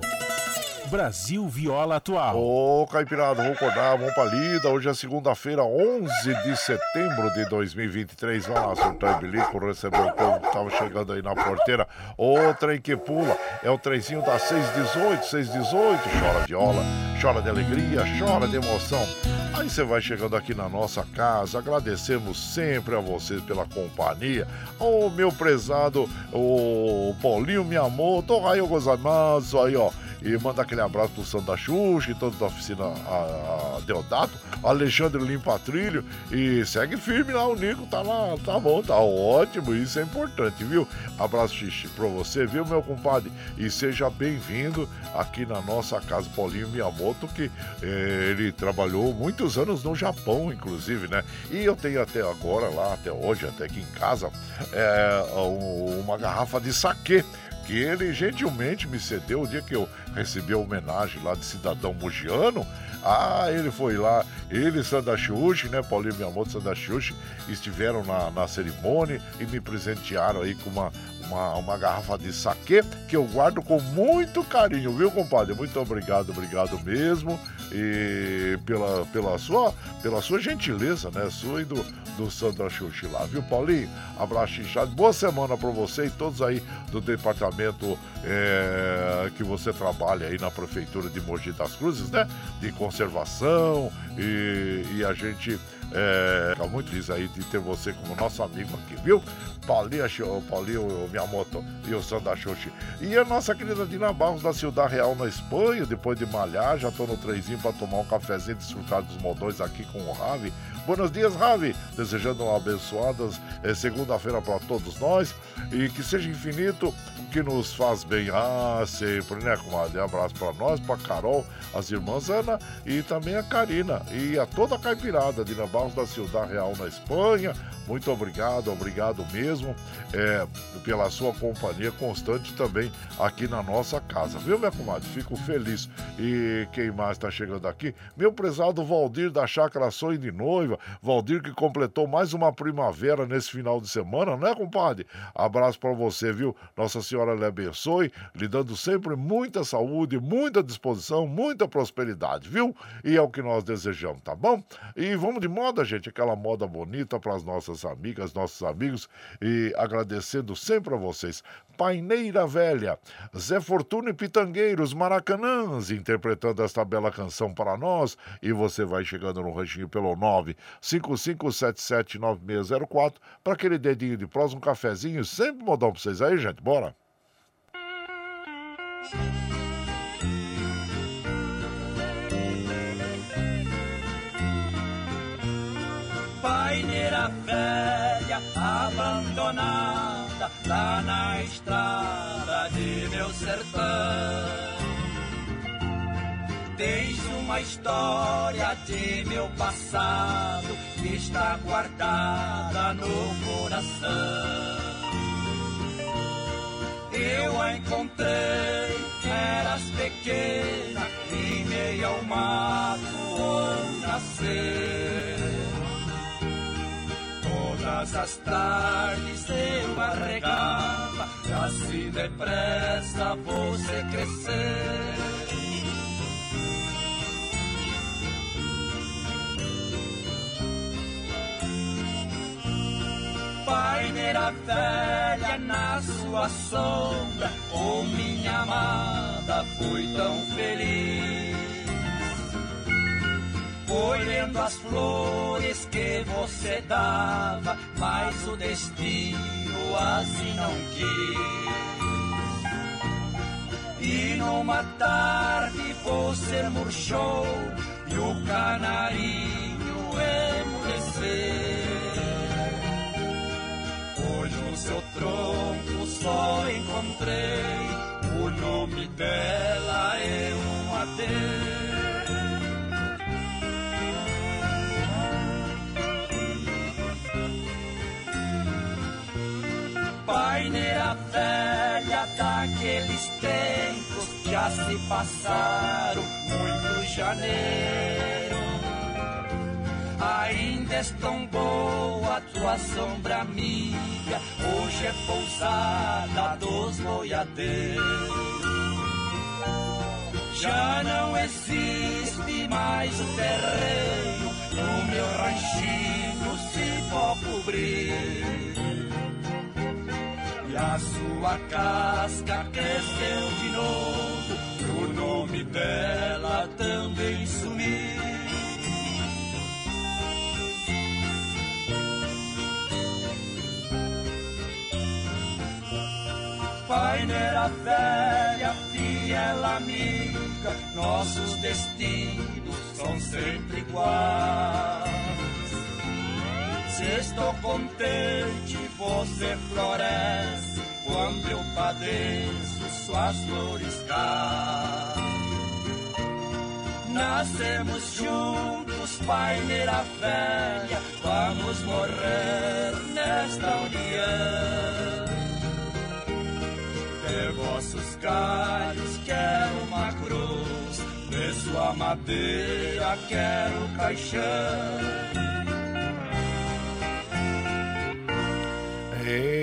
Brasil Viola Atual. Ô, Caipirada, vamos acordar, vamos pra lida. Hoje é segunda-feira, 11 de setembro de 2023. Vai lá, surtar bilico, receber o povo que tava chegando aí na porteira. Ô, trem que pula, é o trenzinho da 618, 618. Chora viola, chora de alegria, chora de emoção. Aí você vai chegando aqui na nossa casa, agradecemos sempre a vocês pela companhia. Ô, meu prezado, o Paulinho Miyamoto, aí eu gozamazo, aí ó. E manda aquele abraço pro Santa Xuxa e todos da oficina a, a Deodato, Alexandre Limpa Trilho. E segue firme lá, o Nico tá lá, tá bom, tá ótimo, isso é importante, viu? Abraço xixi pra você, viu, meu compadre? E seja bem-vindo aqui na nossa casa, Paulinho Miyamoto, que eh, ele trabalhou muitos anos no Japão, inclusive, né? E eu tenho até agora lá, até hoje, até aqui em casa, é, uma garrafa de saquê que ele gentilmente me cedeu o dia que eu recebi a homenagem lá de cidadão mugiano. Ah, ele foi lá, ele e Sandra Xuxi, né? Paulinho Miyamoto e Sandra Xuxi estiveram na, na cerimônia e me presentearam aí com uma, uma, uma garrafa de saquê que eu guardo com muito carinho, viu, compadre? Muito obrigado, obrigado mesmo e pela, pela, sua, pela sua gentileza, né? Sua e do, do Sandra Xuxi lá, viu, Paulinho? Abraço inchado. Boa semana para você e todos aí do departamento é, que você trabalha aí na Prefeitura de Mogi das Cruzes, né? De conservação e, e a gente é, fica muito feliz aí de ter você como nosso amigo aqui, viu? Paulinho, Paulinho Miyamoto e o Sandra Xuxi. E a nossa querida Dina Barros da Ciudad Real na Espanha, depois de malhar, já tô no trenzinho para tomar um cafezinho desfrutar dos modões aqui com o Ravi. Buenos dias, Ravi. Desejando uma abençoada é, segunda-feira para todos nós e que seja infinito que nos faz bem. Ah, sempre, né, comadre? Um abraço para nós, para Carol, as irmãs Ana e também a Karina e a toda a caipirada de Barros da Ciudad Real na Espanha. Muito obrigado, obrigado mesmo é, pela sua companhia constante também aqui na nossa casa, viu, minha comadre? Fico feliz. E quem mais está chegando aqui? Meu prezado Valdir da Chácara Sonho de Noiva. Valdir que completou mais uma primavera nesse final de semana, né, compadre? Abraço para você, viu? Nossa Senhora lhe abençoe, lhe dando sempre muita saúde, muita disposição, muita prosperidade, viu? E é o que nós desejamos, tá bom? E vamos de moda, gente, aquela moda bonita para as nossas nossas amigas, nossos amigos e agradecendo sempre a vocês. Paineira Velha, Zé Fortuna e Pitangueiros, Maracanãs, interpretando esta bela canção para nós. E você vai chegando no ranchinho pelo 955779604 para aquele dedinho de prós, um cafezinho, sempre modão para vocês aí, gente. Bora! Paineira velha abandonada lá na estrada de meu sertão. Tens uma história de meu passado que está guardada no coração. Eu a encontrei, eras pequena, em meio ao mato onde nasceu. Todas as tardes eu arregava, assim depressa você crescer. Paineira velha na sua sombra, com minha amada fui tão feliz colhendo as flores que você dava, mas o destino assim não quis. E numa tarde você murchou e o canarinho emureceu. Hoje no seu tronco só encontrei o nome dela é um adeus. Velha daqueles tempos já se passaram muito janeiro. Ainda és tão boa tua sombra amiga, hoje é pousada dos boiadeiros. Já não existe mais o terreno no meu ranchinho se pode cobrir e a sua casca cresceu de novo, o nome dela também sumiu. Paineira velha, fiel amiga, nossos destinos são sempre iguais. Se estou contente, você floresce quando eu padeço, suas flores caem. Nascemos juntos, paineira velha, vamos morrer nesta união. De vossos galhos quero uma cruz, de sua madeira quero caixão.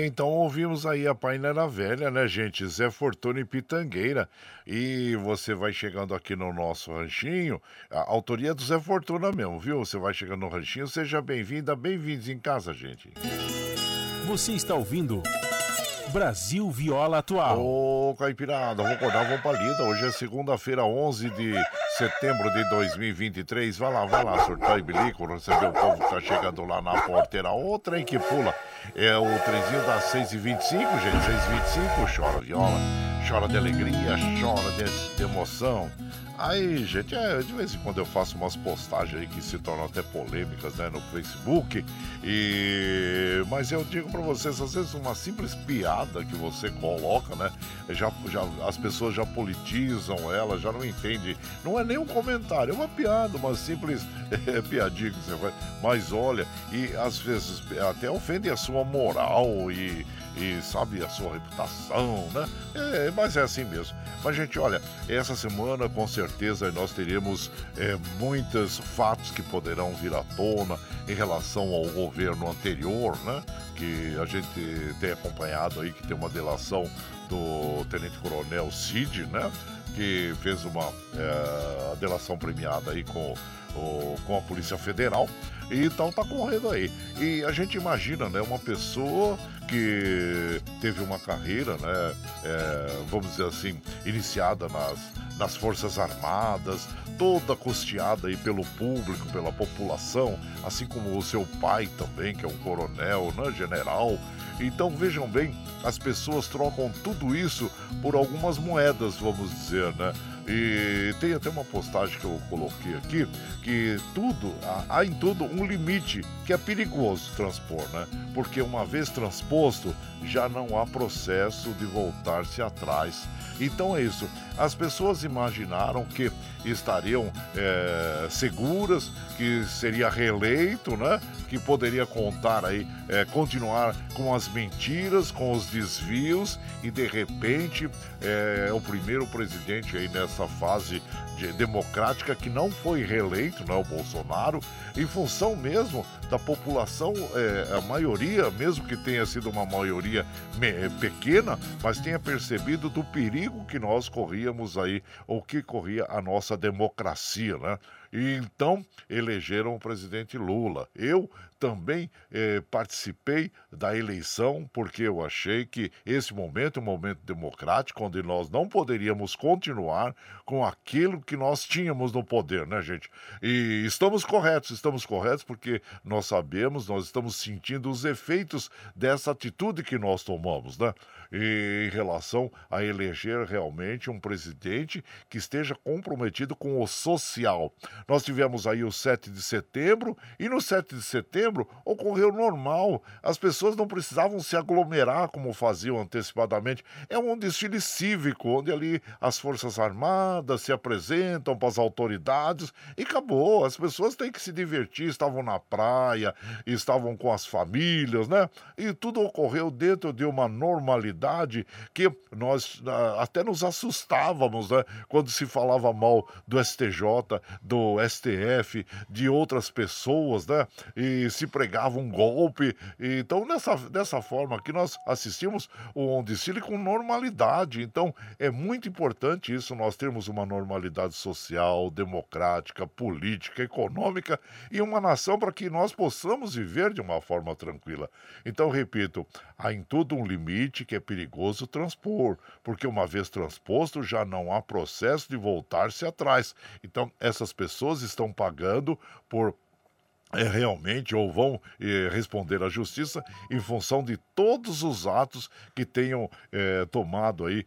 Então ouvimos aí a Painera Velha, né, gente? Zé Fortuna e Pitangueira. E você vai chegando aqui no nosso ranchinho. A autoria do Zé Fortuna mesmo, viu? Você vai chegando no ranchinho. Seja bem-vinda, bem-vindos em casa, gente. Você está ouvindo. Brasil Viola Atual. Ô, Caipirada, vou acordar, vou pra. Hoje é segunda-feira, 11 de setembro de 2023. Vai lá, vai lá, surtar e bilico, receber o povo que tá chegando lá na porteira. O trem que pula é o trenzinho das 6h25, gente. 6h25, chora viola, chora de alegria, chora de, de emoção. Aí, gente, é, de vez em quando eu faço umas postagens aí que se tornam até polêmicas, né, no Facebook. E mas eu digo para vocês, às vezes uma simples piada que você coloca, né, já, já as pessoas já politizam ela, já não entende. Não é nem um comentário, é uma piada, uma simples é, piadinha que você faz. Mas olha, e às vezes até ofende a sua moral e e sabe a sua reputação, né? É, mas é assim mesmo. Mas, gente, olha, essa semana com certeza nós teremos é, muitos fatos que poderão vir à tona em relação ao governo anterior, né? Que a gente tem acompanhado aí, que tem uma delação do Tenente Coronel Cid, né? Que fez uma é, delação premiada aí com, o, com a Polícia Federal. Então tá correndo aí. E a gente imagina, né, uma pessoa que teve uma carreira, né, é, vamos dizer assim, iniciada nas, nas Forças Armadas, toda custeada aí pelo público, pela população, assim como o seu pai também, que é um coronel, né, general. Então vejam bem, as pessoas trocam tudo isso por algumas moedas, vamos dizer, né? E tem até uma postagem que eu coloquei aqui, que tudo, há em tudo um limite que é perigoso transpor, né? Porque uma vez transposto, já não há processo de voltar-se atrás. Então é isso. As pessoas imaginaram que estariam é, seguras, que seria reeleito, né? Que poderia contar aí, é, continuar com as mentiras, com os desvios e de repente é o primeiro presidente aí nessa fase de, democrática que não foi reeleito, né? O Bolsonaro, em função mesmo da população, é, a maioria, mesmo que tenha sido uma maioria me, pequena, mas tenha percebido do perigo que nós corríamos aí, ou que corria a nossa democracia, né? E então elegeram o presidente Lula. Eu também eh, participei da eleição porque eu achei que esse momento é um momento democrático onde nós não poderíamos continuar com aquilo que nós tínhamos no poder, né, gente? E estamos corretos, estamos corretos porque nós sabemos, nós estamos sentindo os efeitos dessa atitude que nós tomamos, né? Em relação a eleger realmente um presidente que esteja comprometido com o social. Nós tivemos aí o 7 de setembro e no 7 de setembro ocorreu normal. As pessoas não precisavam se aglomerar como faziam antecipadamente. É um desfile cívico, onde ali as Forças Armadas se apresentam para as autoridades e acabou. As pessoas têm que se divertir, estavam na praia, estavam com as famílias, né? E tudo ocorreu dentro de uma normalidade que nós até nos assustávamos, né? Quando se falava mal do STJ, do STF, de outras pessoas, né? E se pregava um golpe. Então, nessa, dessa forma que nós assistimos o desfile com normalidade. Então, é muito importante isso, nós termos uma normalidade social, democrática, política, econômica e uma nação para que nós possamos viver de uma forma tranquila. Então, repito, há em tudo um limite que é perigoso transpor, porque uma vez transposto já não há processo de voltar-se atrás. Então, essas pessoas estão pagando por é, realmente ou vão é, responder à justiça em função de todos os atos que tenham é, tomado aí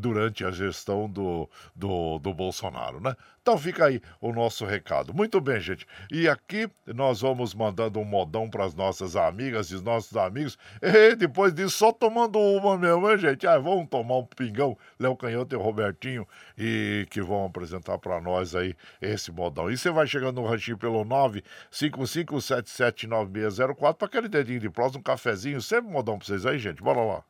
durante a gestão do, do, do Bolsonaro, né? Então fica aí o nosso recado. Muito bem, gente. E aqui nós vamos mandando um modão para as nossas amigas e nossos amigos. E depois disso, só tomando uma mesmo, hein, gente? Ah, vamos tomar um pingão, Léo Canhoto e Robertinho, e que vão apresentar para nós aí esse modão. E você vai chegando no ranchinho pelo 955779604 para aquele dedinho de próximo, um cafezinho, sempre modão para vocês aí, gente. Bora lá.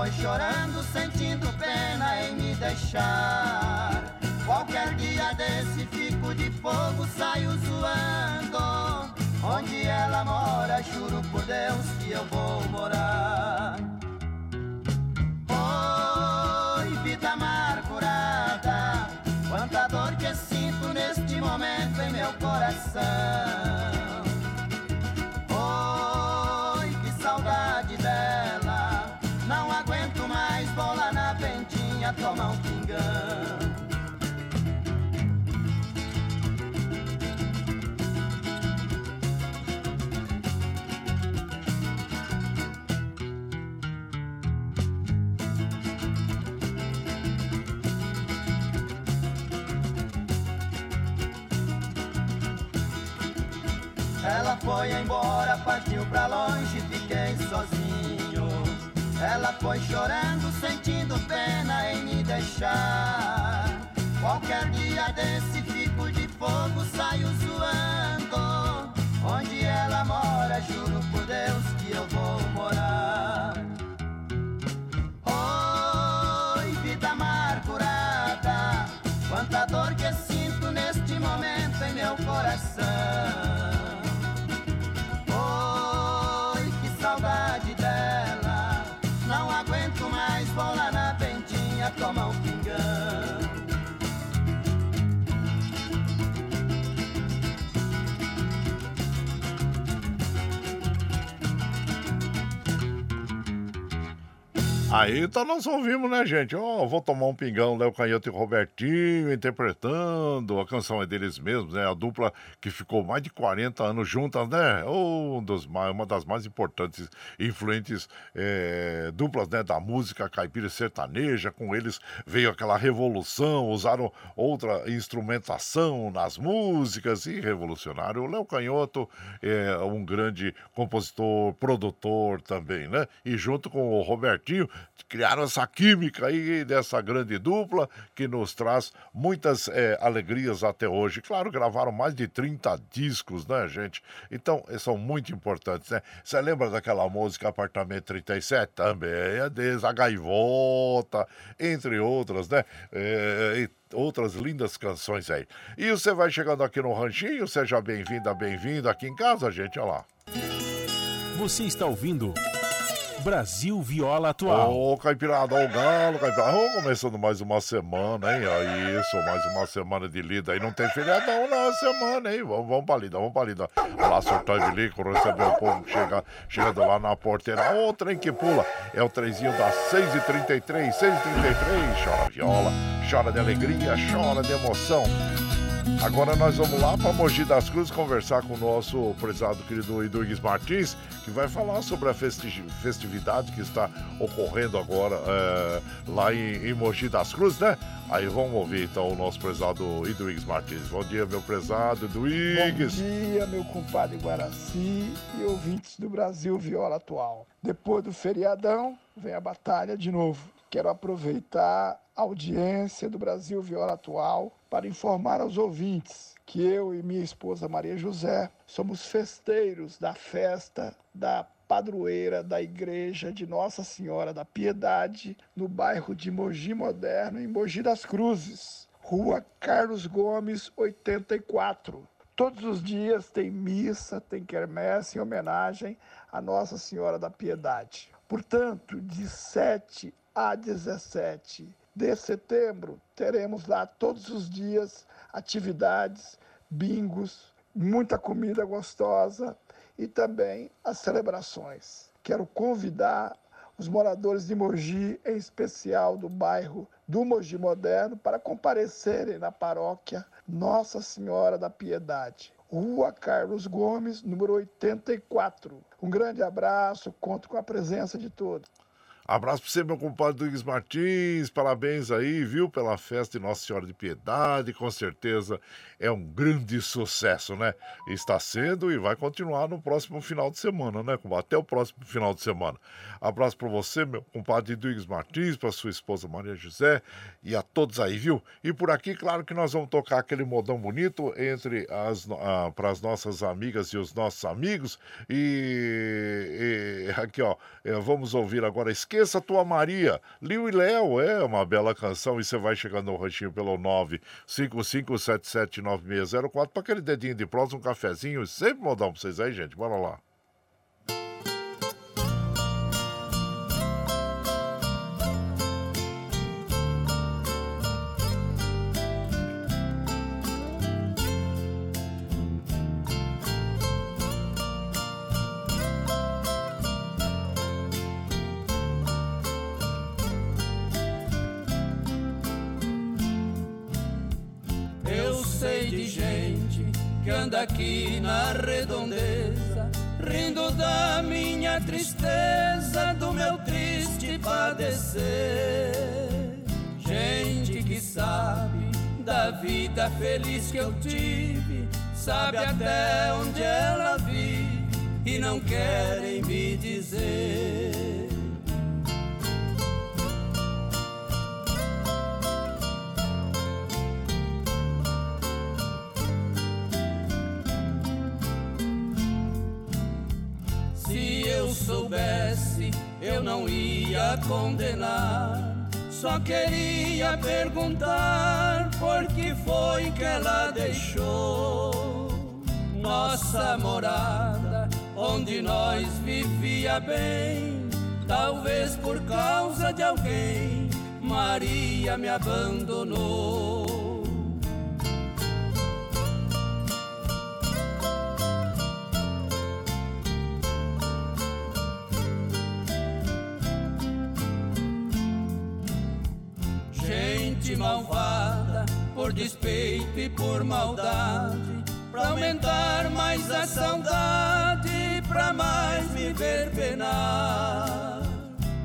Foi chorando, sentindo pena em me deixar. Qualquer dia desse fico de fogo, saio zoando. Onde ela mora, juro por Deus que eu vou morar. Oi, vida amargurada, quanta dor que sinto neste momento em meu coração. Ela foi embora, partiu pra longe, fiquei sozinho. Ela foi chorando, sentindo pena em me deixar. Qualquer dia desse fico de fogo, saio zoando. Onde ela mora, juro por Deus que eu vou morar. Oi, vida amargurada, quanta dor que sinto neste momento em meu coração. Aí então nós ouvimos, né, gente? Ó, vou tomar um pingão, Léo Canhoto e Robertinho interpretando. A canção é deles mesmos, né? A dupla que ficou mais de 40 anos juntas, né? Um dos, uma das mais importantes e influentes eh, duplas né, da música caipira sertaneja. Com eles veio aquela revolução, usaram outra instrumentação nas músicas e revolucionaram. O Léo Canhoto é um grande compositor, produtor também, né? E junto com o Robertinho, criaram essa química aí dessa grande dupla que nos traz muitas eh, alegrias até hoje. Claro, gravaram mais de 30 discos, né, gente? Então, eh, são muito importantes, né? Você lembra daquela música Apartamento 37? Também é deles, A Gaivota, entre outras, né? Eh, e outras lindas canções aí. E você vai chegando aqui no Ranchinho, seja bem-vinda, bem-vindo aqui em casa, gente, olha lá. Você está ouvindo Brasil Viola Atual. Ô, Caipirada, ô Galo, Caipirada. Ô, começando mais uma semana, hein? Aí, isso, mais uma semana de lida. Aí não tem feriadão na semana, hein? Vamos, vamos pra lida, vamos pra lida. Lá, surtar de bilico, receber o povo chega, chegando lá na porteira. Ô, trem que pula. É o trenzinho das 6h33, 6h33. Chora viola, chora de alegria, chora de emoção. Agora nós vamos lá para Mogi das Cruzes conversar com o nosso prezado querido Eduardo Martins, que vai falar sobre a festi- festividade que está ocorrendo agora é, lá em, em Mogi das Cruzes, né? Aí vamos ouvir então o nosso prezado Eduardo Martins. Bom dia, meu prezado Bom Eduardo. dia, meu compadre Guaraci e ouvintes do Brasil Viola Atual. Depois do feriadão, vem a batalha de novo. Quero aproveitar a audiência do Brasil Viola Atual para informar aos ouvintes que eu e minha esposa Maria José somos festeiros da festa da padroeira da Igreja de Nossa Senhora da Piedade, no bairro de Mogi Moderno, em Mogi das Cruzes, Rua Carlos Gomes, 84. Todos os dias tem missa, tem quermesse em homenagem a Nossa Senhora da Piedade. Portanto, de 7 a 17 de setembro, teremos lá todos os dias atividades, bingos, muita comida gostosa e também as celebrações. Quero convidar os moradores de Mogi, em especial do bairro do Mogi Moderno para comparecerem na paróquia Nossa Senhora da Piedade. Rua Carlos Gomes, número 84. Um grande abraço, conto com a presença de todos. Abraço para você, meu compadre Duígues Martins. Parabéns aí, viu, pela festa de Nossa Senhora de Piedade. Com certeza é um grande sucesso, né? Está sendo e vai continuar no próximo final de semana, né? Até o próximo final de semana. Abraço para você, meu compadre Duígues Martins, para sua esposa Maria José e a todos aí, viu? E por aqui, claro que nós vamos tocar aquele modão bonito entre as ah, para as nossas amigas e os nossos amigos. E, e aqui, ó, eh, vamos ouvir agora Esqueça Tua Maria. Liu e Léo é uma bela canção e você vai chegando no ranchinho pelo 955779604 para aquele dedinho de prosa, um cafezinho. Sempre modão para vocês aí, gente. Bora lá. Gente que sabe da vida feliz que eu tive, sabe até onde ela vive e não querem me dizer. Se eu soubesse, eu não ia condenar. Só queria perguntar por que foi que ela deixou nossa morada, onde nós vivia bem. Talvez por causa de alguém, Maria me abandonou. Gente malvada, por despeito e por maldade, pra aumentar mais a saudade, pra mais me ver penar.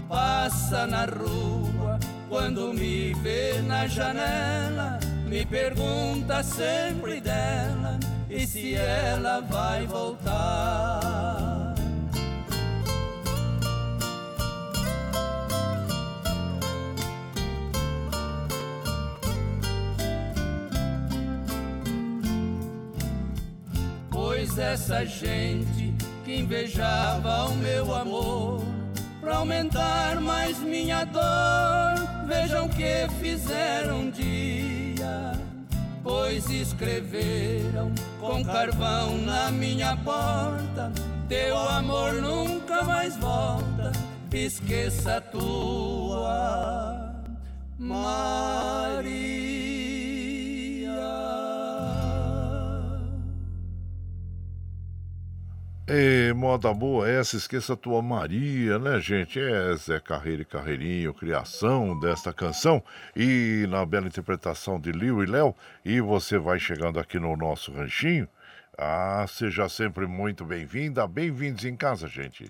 Passa na rua, quando me vê na janela, me pergunta sempre dela e se ela vai voltar. Pois essa gente que invejava o meu amor, pra aumentar mais minha dor, vejam que fizeram um dia. Pois escreveram com carvão na minha porta: Teu amor nunca mais volta, esqueça a tua Maria. E moda boa essa, esqueça a tua Maria, né, gente? É Zé Carreira e Carreirinho, criação desta canção e na bela interpretação de Liu e Léo. E você vai chegando aqui no nosso ranchinho. Ah, seja sempre muito bem-vinda, bem-vindos em casa, gente.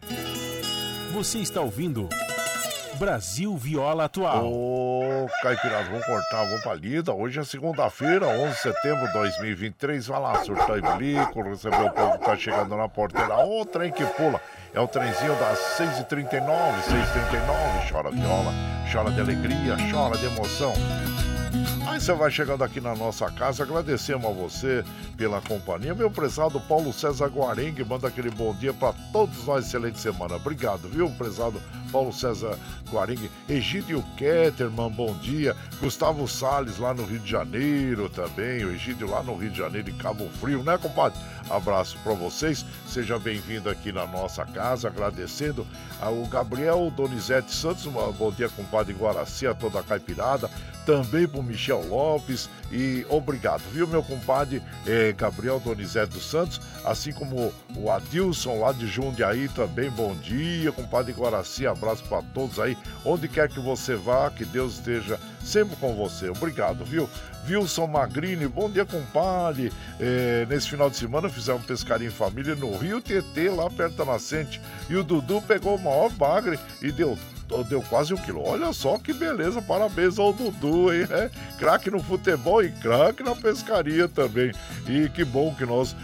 Você está ouvindo Brasil Viola Atual. Ô, Caipirada, vamos cortar, vamos pra lida. Hoje é segunda-feira, 11 de setembro de 2023. Vai lá, surtar e bilico, receber o povo que tá chegando na porteira. Ô, trem que pula. É o trenzinho das 6h39, 6h39. Chora viola, chora de alegria, chora de emoção. Você vai chegando aqui na nossa casa, agradecemos a você pela companhia. Meu prezado Paulo César Guarengue manda aquele bom dia para todos nós, excelente semana. Obrigado, viu, prezado Paulo César Guarengue. Egídio Ketterman, bom dia. Gustavo Sales lá no Rio de Janeiro também. O Egídio lá no Rio de Janeiro, em Cabo Frio, né, compadre? Abraço para vocês. Seja bem-vindo aqui na nossa casa, agradecendo ao Gabriel Donizete Santos. Bom dia, compadre Guaraci, a toda a caipirada. Também pro Michel Lopes e obrigado, viu, meu compadre eh, Gabriel Donizete dos Santos, assim como o Adilson lá de Jundiaí também, bom dia, compadre Guaraci, abraço para todos aí, onde quer que você vá, que Deus esteja sempre com você, obrigado, viu? Wilson Magrini, bom dia, compadre. É, nesse final de semana fizemos pescaria em família no Rio Tietê, lá perto da nascente. E o Dudu pegou o maior bagre e deu deu quase um quilo. Olha só que beleza, parabéns ao Dudu, hein? É, craque no futebol e craque na pescaria também. E que bom que nós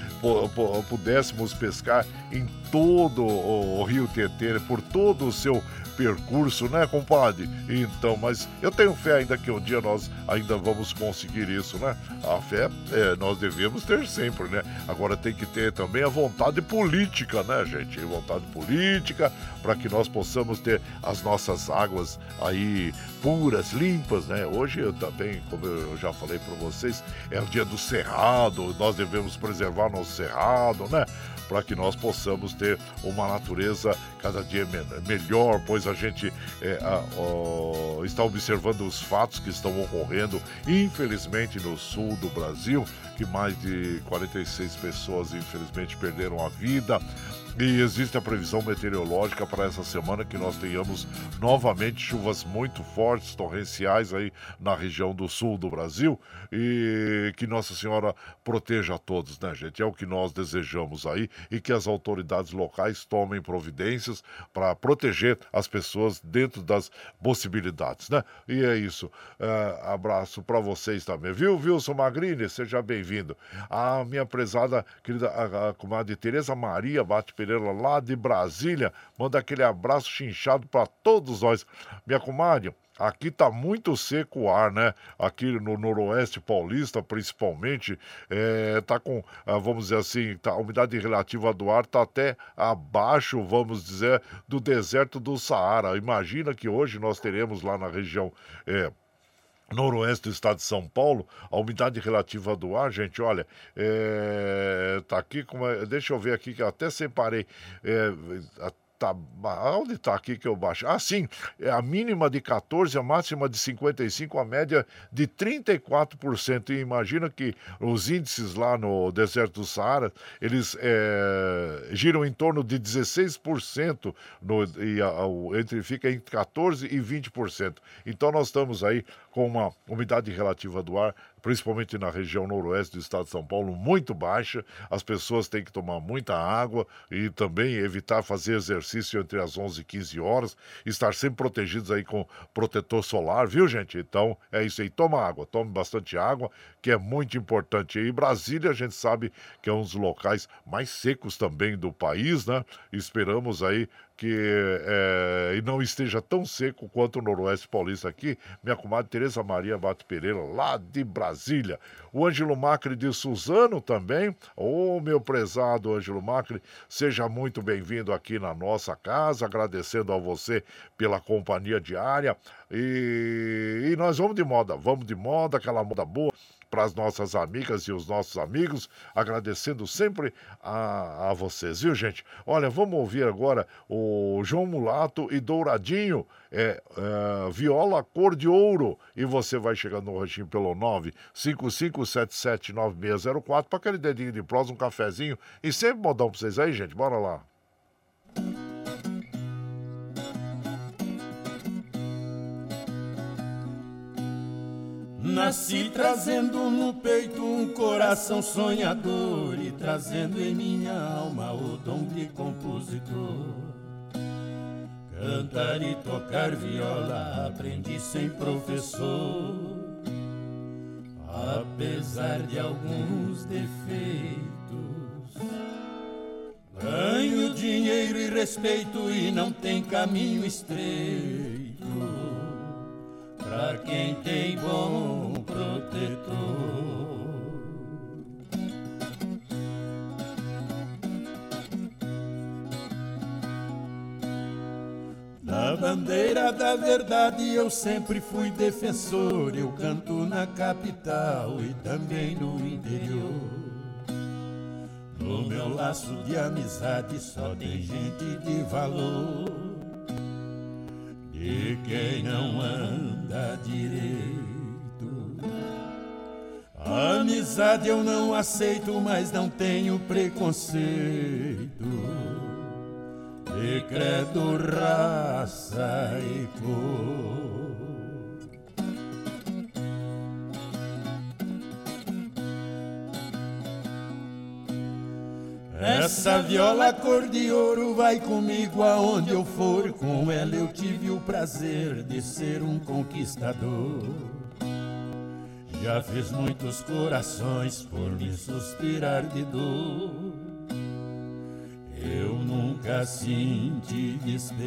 pudéssemos pescar em todo o Rio Tietê, por todo o seu percurso, né, compadre? Então, mas eu tenho fé ainda que um dia nós ainda vamos conseguir isso, né? A fé é, nós devemos ter sempre, né? Agora tem que ter também a vontade política, né, gente? Vontade política para que nós possamos ter as nossas águas aí puras, limpas, né? Hoje eu também, como eu já falei para vocês, é o dia do cerrado, nós devemos preservar nosso cerrado, né? Para que nós possamos ter uma natureza cada dia melhor, pois a gente é, a, está observando os fatos que estão ocorrendo, infelizmente, no sul do Brasil, que mais de 46 pessoas, infelizmente, perderam a vida. E existe a previsão meteorológica para essa semana que nós tenhamos novamente chuvas muito fortes, torrenciais aí na região do sul do Brasil e que Nossa Senhora proteja a todos, né, gente? É o que nós desejamos aí e que as autoridades locais tomem providências para proteger as pessoas dentro das possibilidades, né? E é isso. É, abraço para vocês também, viu, Wilson Magrini? Seja bem-vindo. A minha prezada querida a, a comadre Tereza Maria bate Pereira, lá de Brasília. Manda aquele abraço chinchado para todos nós. Minha comadre, Aqui tá muito seco o ar, né? Aqui no noroeste paulista, principalmente, é, tá com, ah, vamos dizer assim, tá, a umidade relativa do ar tá até abaixo, vamos dizer, do deserto do Saara. Imagina que hoje nós teremos lá na região é, noroeste do estado de São Paulo, a umidade relativa do ar, gente, olha, é, tá aqui, como é, deixa eu ver aqui que eu até separei, é, tá. Onde está aqui que eu baixo? Ah, sim. É a mínima de 14, a máxima de 55, a média de 34%. E imagina que os índices lá no deserto do Saara, eles é, giram em torno de 16%, no, e a, entre, fica entre 14% e 20%. Então nós estamos aí com uma umidade relativa do ar principalmente na região noroeste do estado de São Paulo, muito baixa. As pessoas têm que tomar muita água e também evitar fazer exercício entre as 11 e 15 horas, estar sempre protegidos aí com protetor solar, viu, gente? Então, é isso aí. Toma água, tome bastante água, que é muito importante. E Brasília, a gente sabe que é um dos locais mais secos também do país, né? Esperamos aí que é, e não esteja tão seco quanto o Noroeste Paulista aqui, minha comadre Tereza Maria Bato Pereira, lá de Brasília. O Ângelo Macri de Suzano também. Ô, oh, meu prezado Ângelo Macri, seja muito bem-vindo aqui na nossa casa, agradecendo a você pela companhia diária. E, e nós vamos de moda, vamos de moda, aquela moda boa para as nossas amigas e os nossos amigos, agradecendo sempre a, a vocês, viu, gente? Olha, vamos ouvir agora o João Mulato e Douradinho, é, é, viola cor de ouro. E você vai chegando no ranchinho pelo 955779604 para aquele dedinho de prosa, um cafezinho e sempre modão para vocês aí, gente. Bora lá. Nasci trazendo no peito um coração sonhador e trazendo em minha alma o dom de compositor. Cantar e tocar viola aprendi sem professor, apesar de alguns defeitos. Ganho dinheiro e respeito e não tem caminho estreito pra quem tem bom protetor. Da bandeira da verdade eu sempre fui defensor. Eu canto na capital e também no interior. No meu laço de amizade só tem gente de valor. E quem não anda direito. A amizade eu não aceito, mas não tenho preconceito. decredo raça e cor. Essa viola cor de ouro vai comigo aonde eu for. Com ela eu tive o prazer de ser um conquistador. Já fiz muitos corações por me suspirar de dor. Eu nunca senti despeito.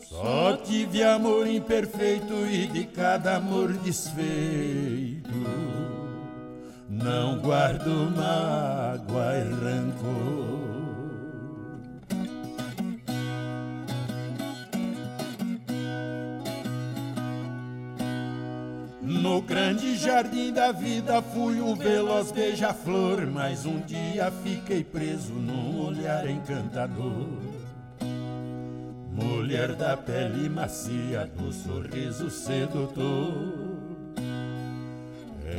Só tive amor imperfeito e de cada amor desfeito. Não guardo mágoa e rancor. No grande jardim da vida fui um veloz beija-flor, mas um dia fiquei preso num olhar encantador. Mulher da pele macia, do sorriso sedutor.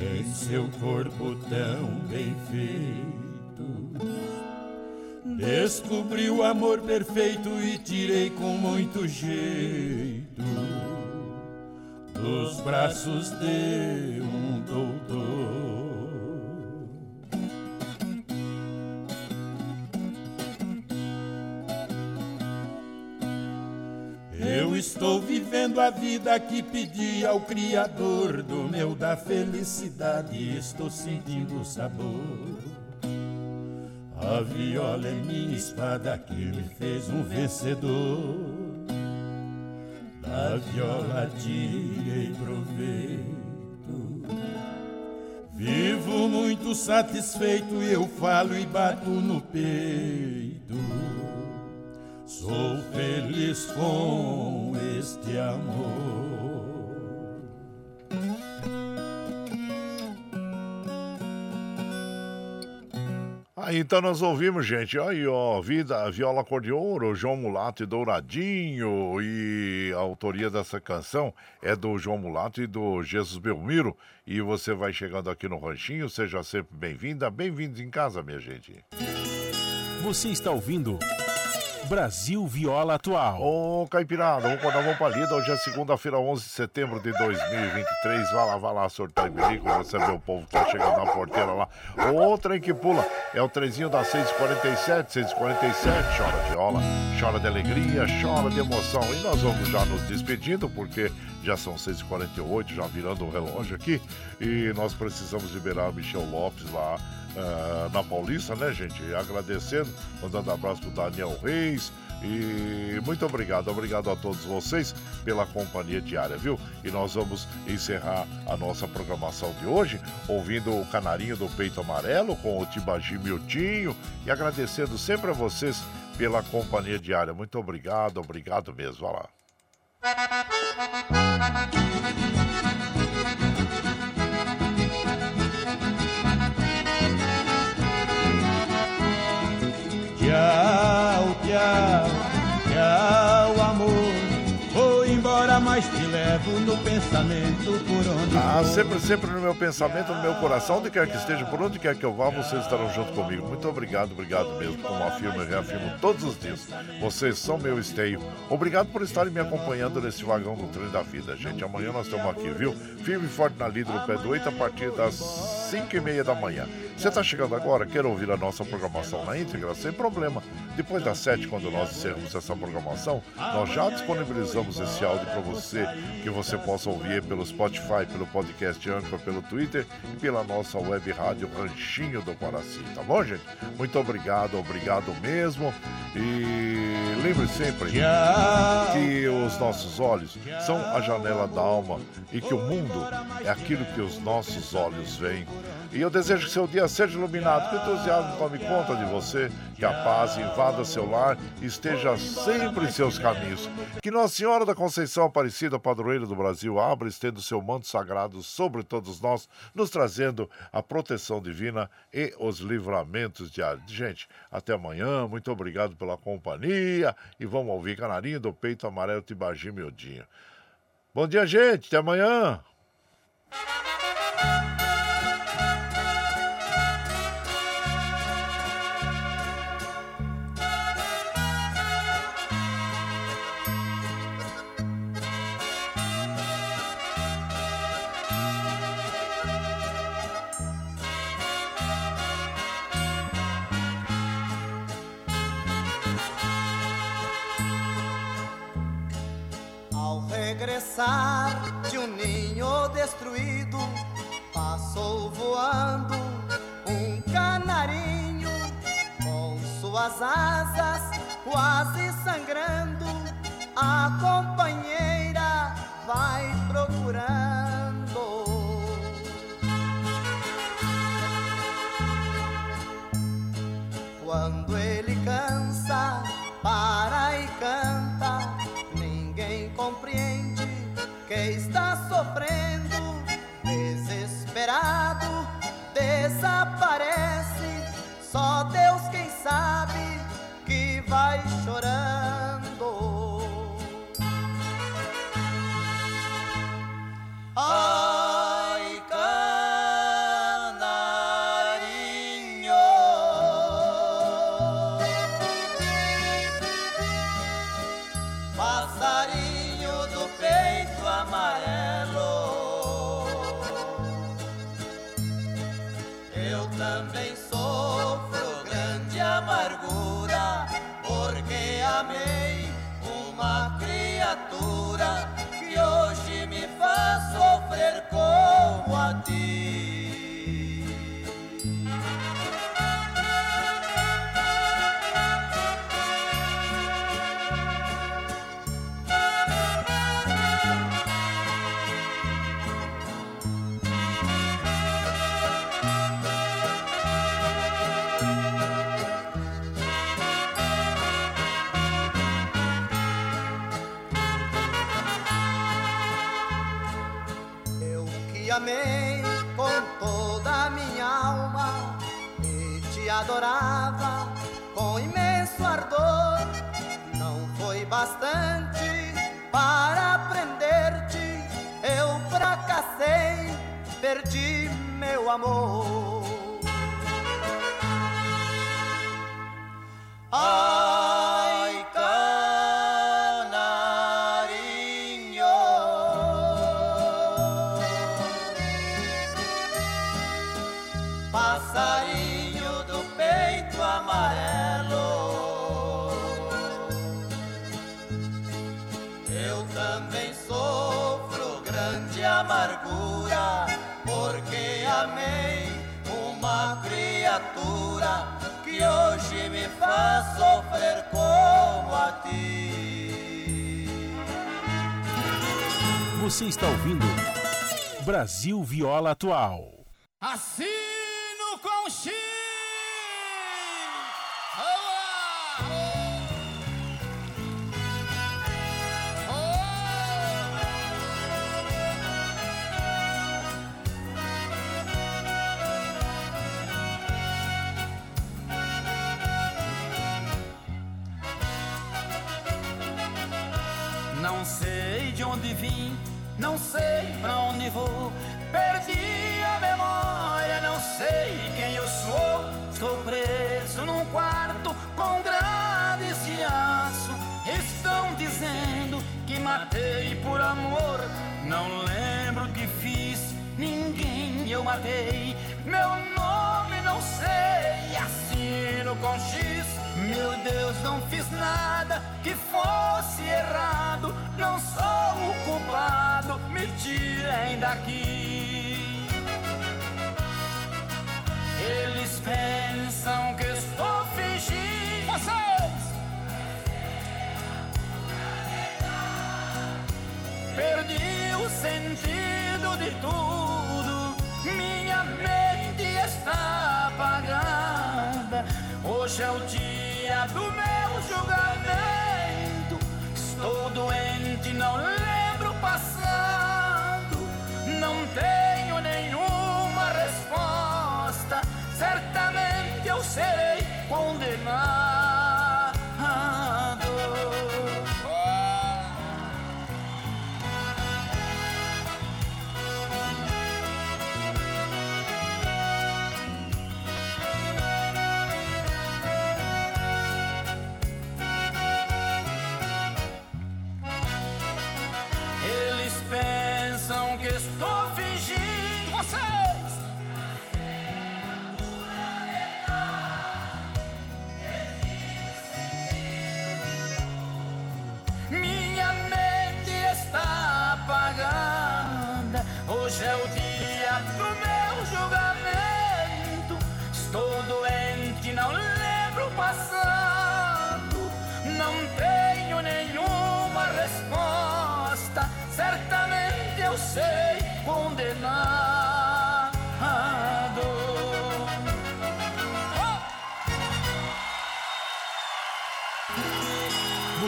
Em seu corpo tão bem feito, descobri o amor perfeito e tirei com muito jeito dos braços de um doutor. Estou vivendo a vida que pedi ao Criador do meu da felicidade. Estou sentindo o sabor. A viola é minha espada que me fez um vencedor. Da viola tirei proveito. Vivo muito satisfeito, eu falo e bato no peito. Sou feliz com este amor. Aí então nós ouvimos, gente, aí ó, Vida, Viola Cor de Ouro, João Mulato e Douradinho, e a autoria dessa canção é do João Mulato e do Jesus Belmiro, e você vai chegando aqui no Ranchinho, seja sempre bem-vinda, bem-vindos em casa, minha gente. Você está ouvindo Brasil Viola Atual. Ô, Caipirada, vamos acordar, vamos pra lida. Hoje é segunda-feira, 11 de setembro de 2023. Vai lá, vai lá, sorteio bilico, receber o povo que tá chegando na porteira lá. O trem que pula é o trenzinho das 6h47, 6h47. Chora viola, chora de alegria, chora de emoção. E nós vamos já nos despedindo, porque já são 6h48, já virando o relógio aqui. E nós precisamos liberar o Michel Lopes lá ah, na Paulista, né, gente? Agradecendo, mandando abraço pro Daniel Reis. E muito obrigado, obrigado a todos vocês pela companhia diária, viu? E nós vamos encerrar a nossa programação de hoje ouvindo o Canarinho do Peito Amarelo com o Tibagi Miltinho e agradecendo sempre a vocês pela companhia diária. Muito obrigado, obrigado mesmo. Vai lá. Κι έω. Mas te levo no pensamento por onde Ah, sempre, sempre no meu pensamento, no meu coração, onde quer que esteja, por onde quer que eu vá, vocês estarão junto comigo. Muito obrigado, obrigado mesmo, como afirmo e reafirmo todos os dias. Vocês são meu esteio. Obrigado por estarem me acompanhando nesse vagão do trem da vida, gente. Amanhã nós estamos aqui, viu? Firme e forte na lida do pé do oito a partir das 5 e meia da manhã. Você está chegando agora, quer ouvir a nossa programação na íntegra? Sem problema. Depois das 7, quando nós encerramos essa programação, nós já disponibilizamos esse áudio para você, que você possa ouvir pelo Spotify, pelo podcast Anchor, pelo Twitter e pela nossa web rádio Ranchinho do Guaraci, tá bom, gente? Muito obrigado, obrigado mesmo. E lembre sempre que os nossos olhos são a janela da alma e que o mundo é aquilo que os nossos olhos veem. E eu desejo que seu dia seja iluminado, que o entusiasmo tome conta de você, que a paz invada seu lar e esteja sempre em seus caminhos. Que Nossa Senhora da Conceição Aparecida, padroeira do Brasil, abra e estenda o seu manto sagrado sobre todos nós, nos trazendo a proteção divina e os livramentos diários. Gente, até amanhã, muito obrigado pela companhia e vamos ouvir Canarinho do Peito Amarelo Tibagi Miudinho. Bom dia, gente, até amanhã. Pensar de um ninho destruído, passou voando um canarinho com suas asas quase sangrando. A companheira vai procurando. Adorava com imenso ardor. Não foi bastante para prender-te, eu fracassei, perdi meu amor. Você está ouvindo Brasil Viola Atual. Assino com X! Não sei de onde vim, não sei pra onde vou. Perdi a memória, não sei quem eu sou. Estou preso num quarto com grades de aço. Estão dizendo que matei por amor. Não lembro o que fiz, ninguém eu matei. Meu nome não sei, assino com X. Meu Deus, não fiz nada que fosse errado. Não sou o culpado, me tirem daqui. Eles pensam que estou fingindo. Vocês! Perdi o sentido de tudo. Minha mente está apagada. Hoje é o dia do meu julgamento. Estou doente, não lembro o passado. Não tenho nenhuma resposta. Certamente eu serei condenado.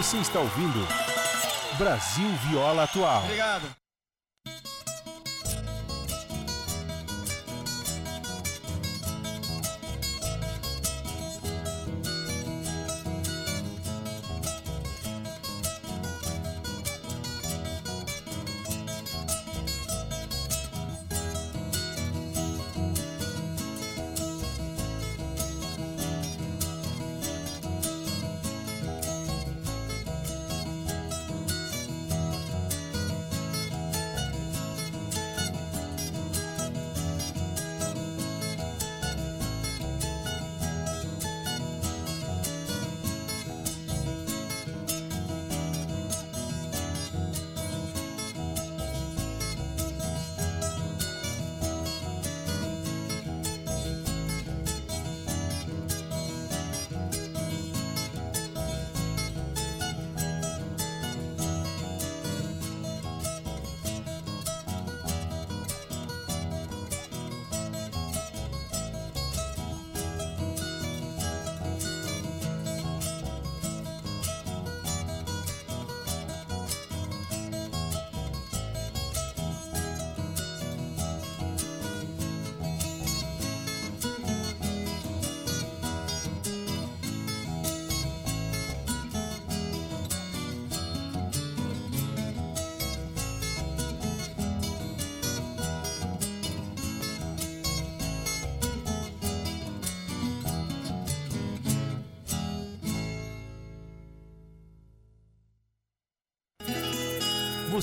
Você está ouvindo Brasil Viola Atual. Obrigado.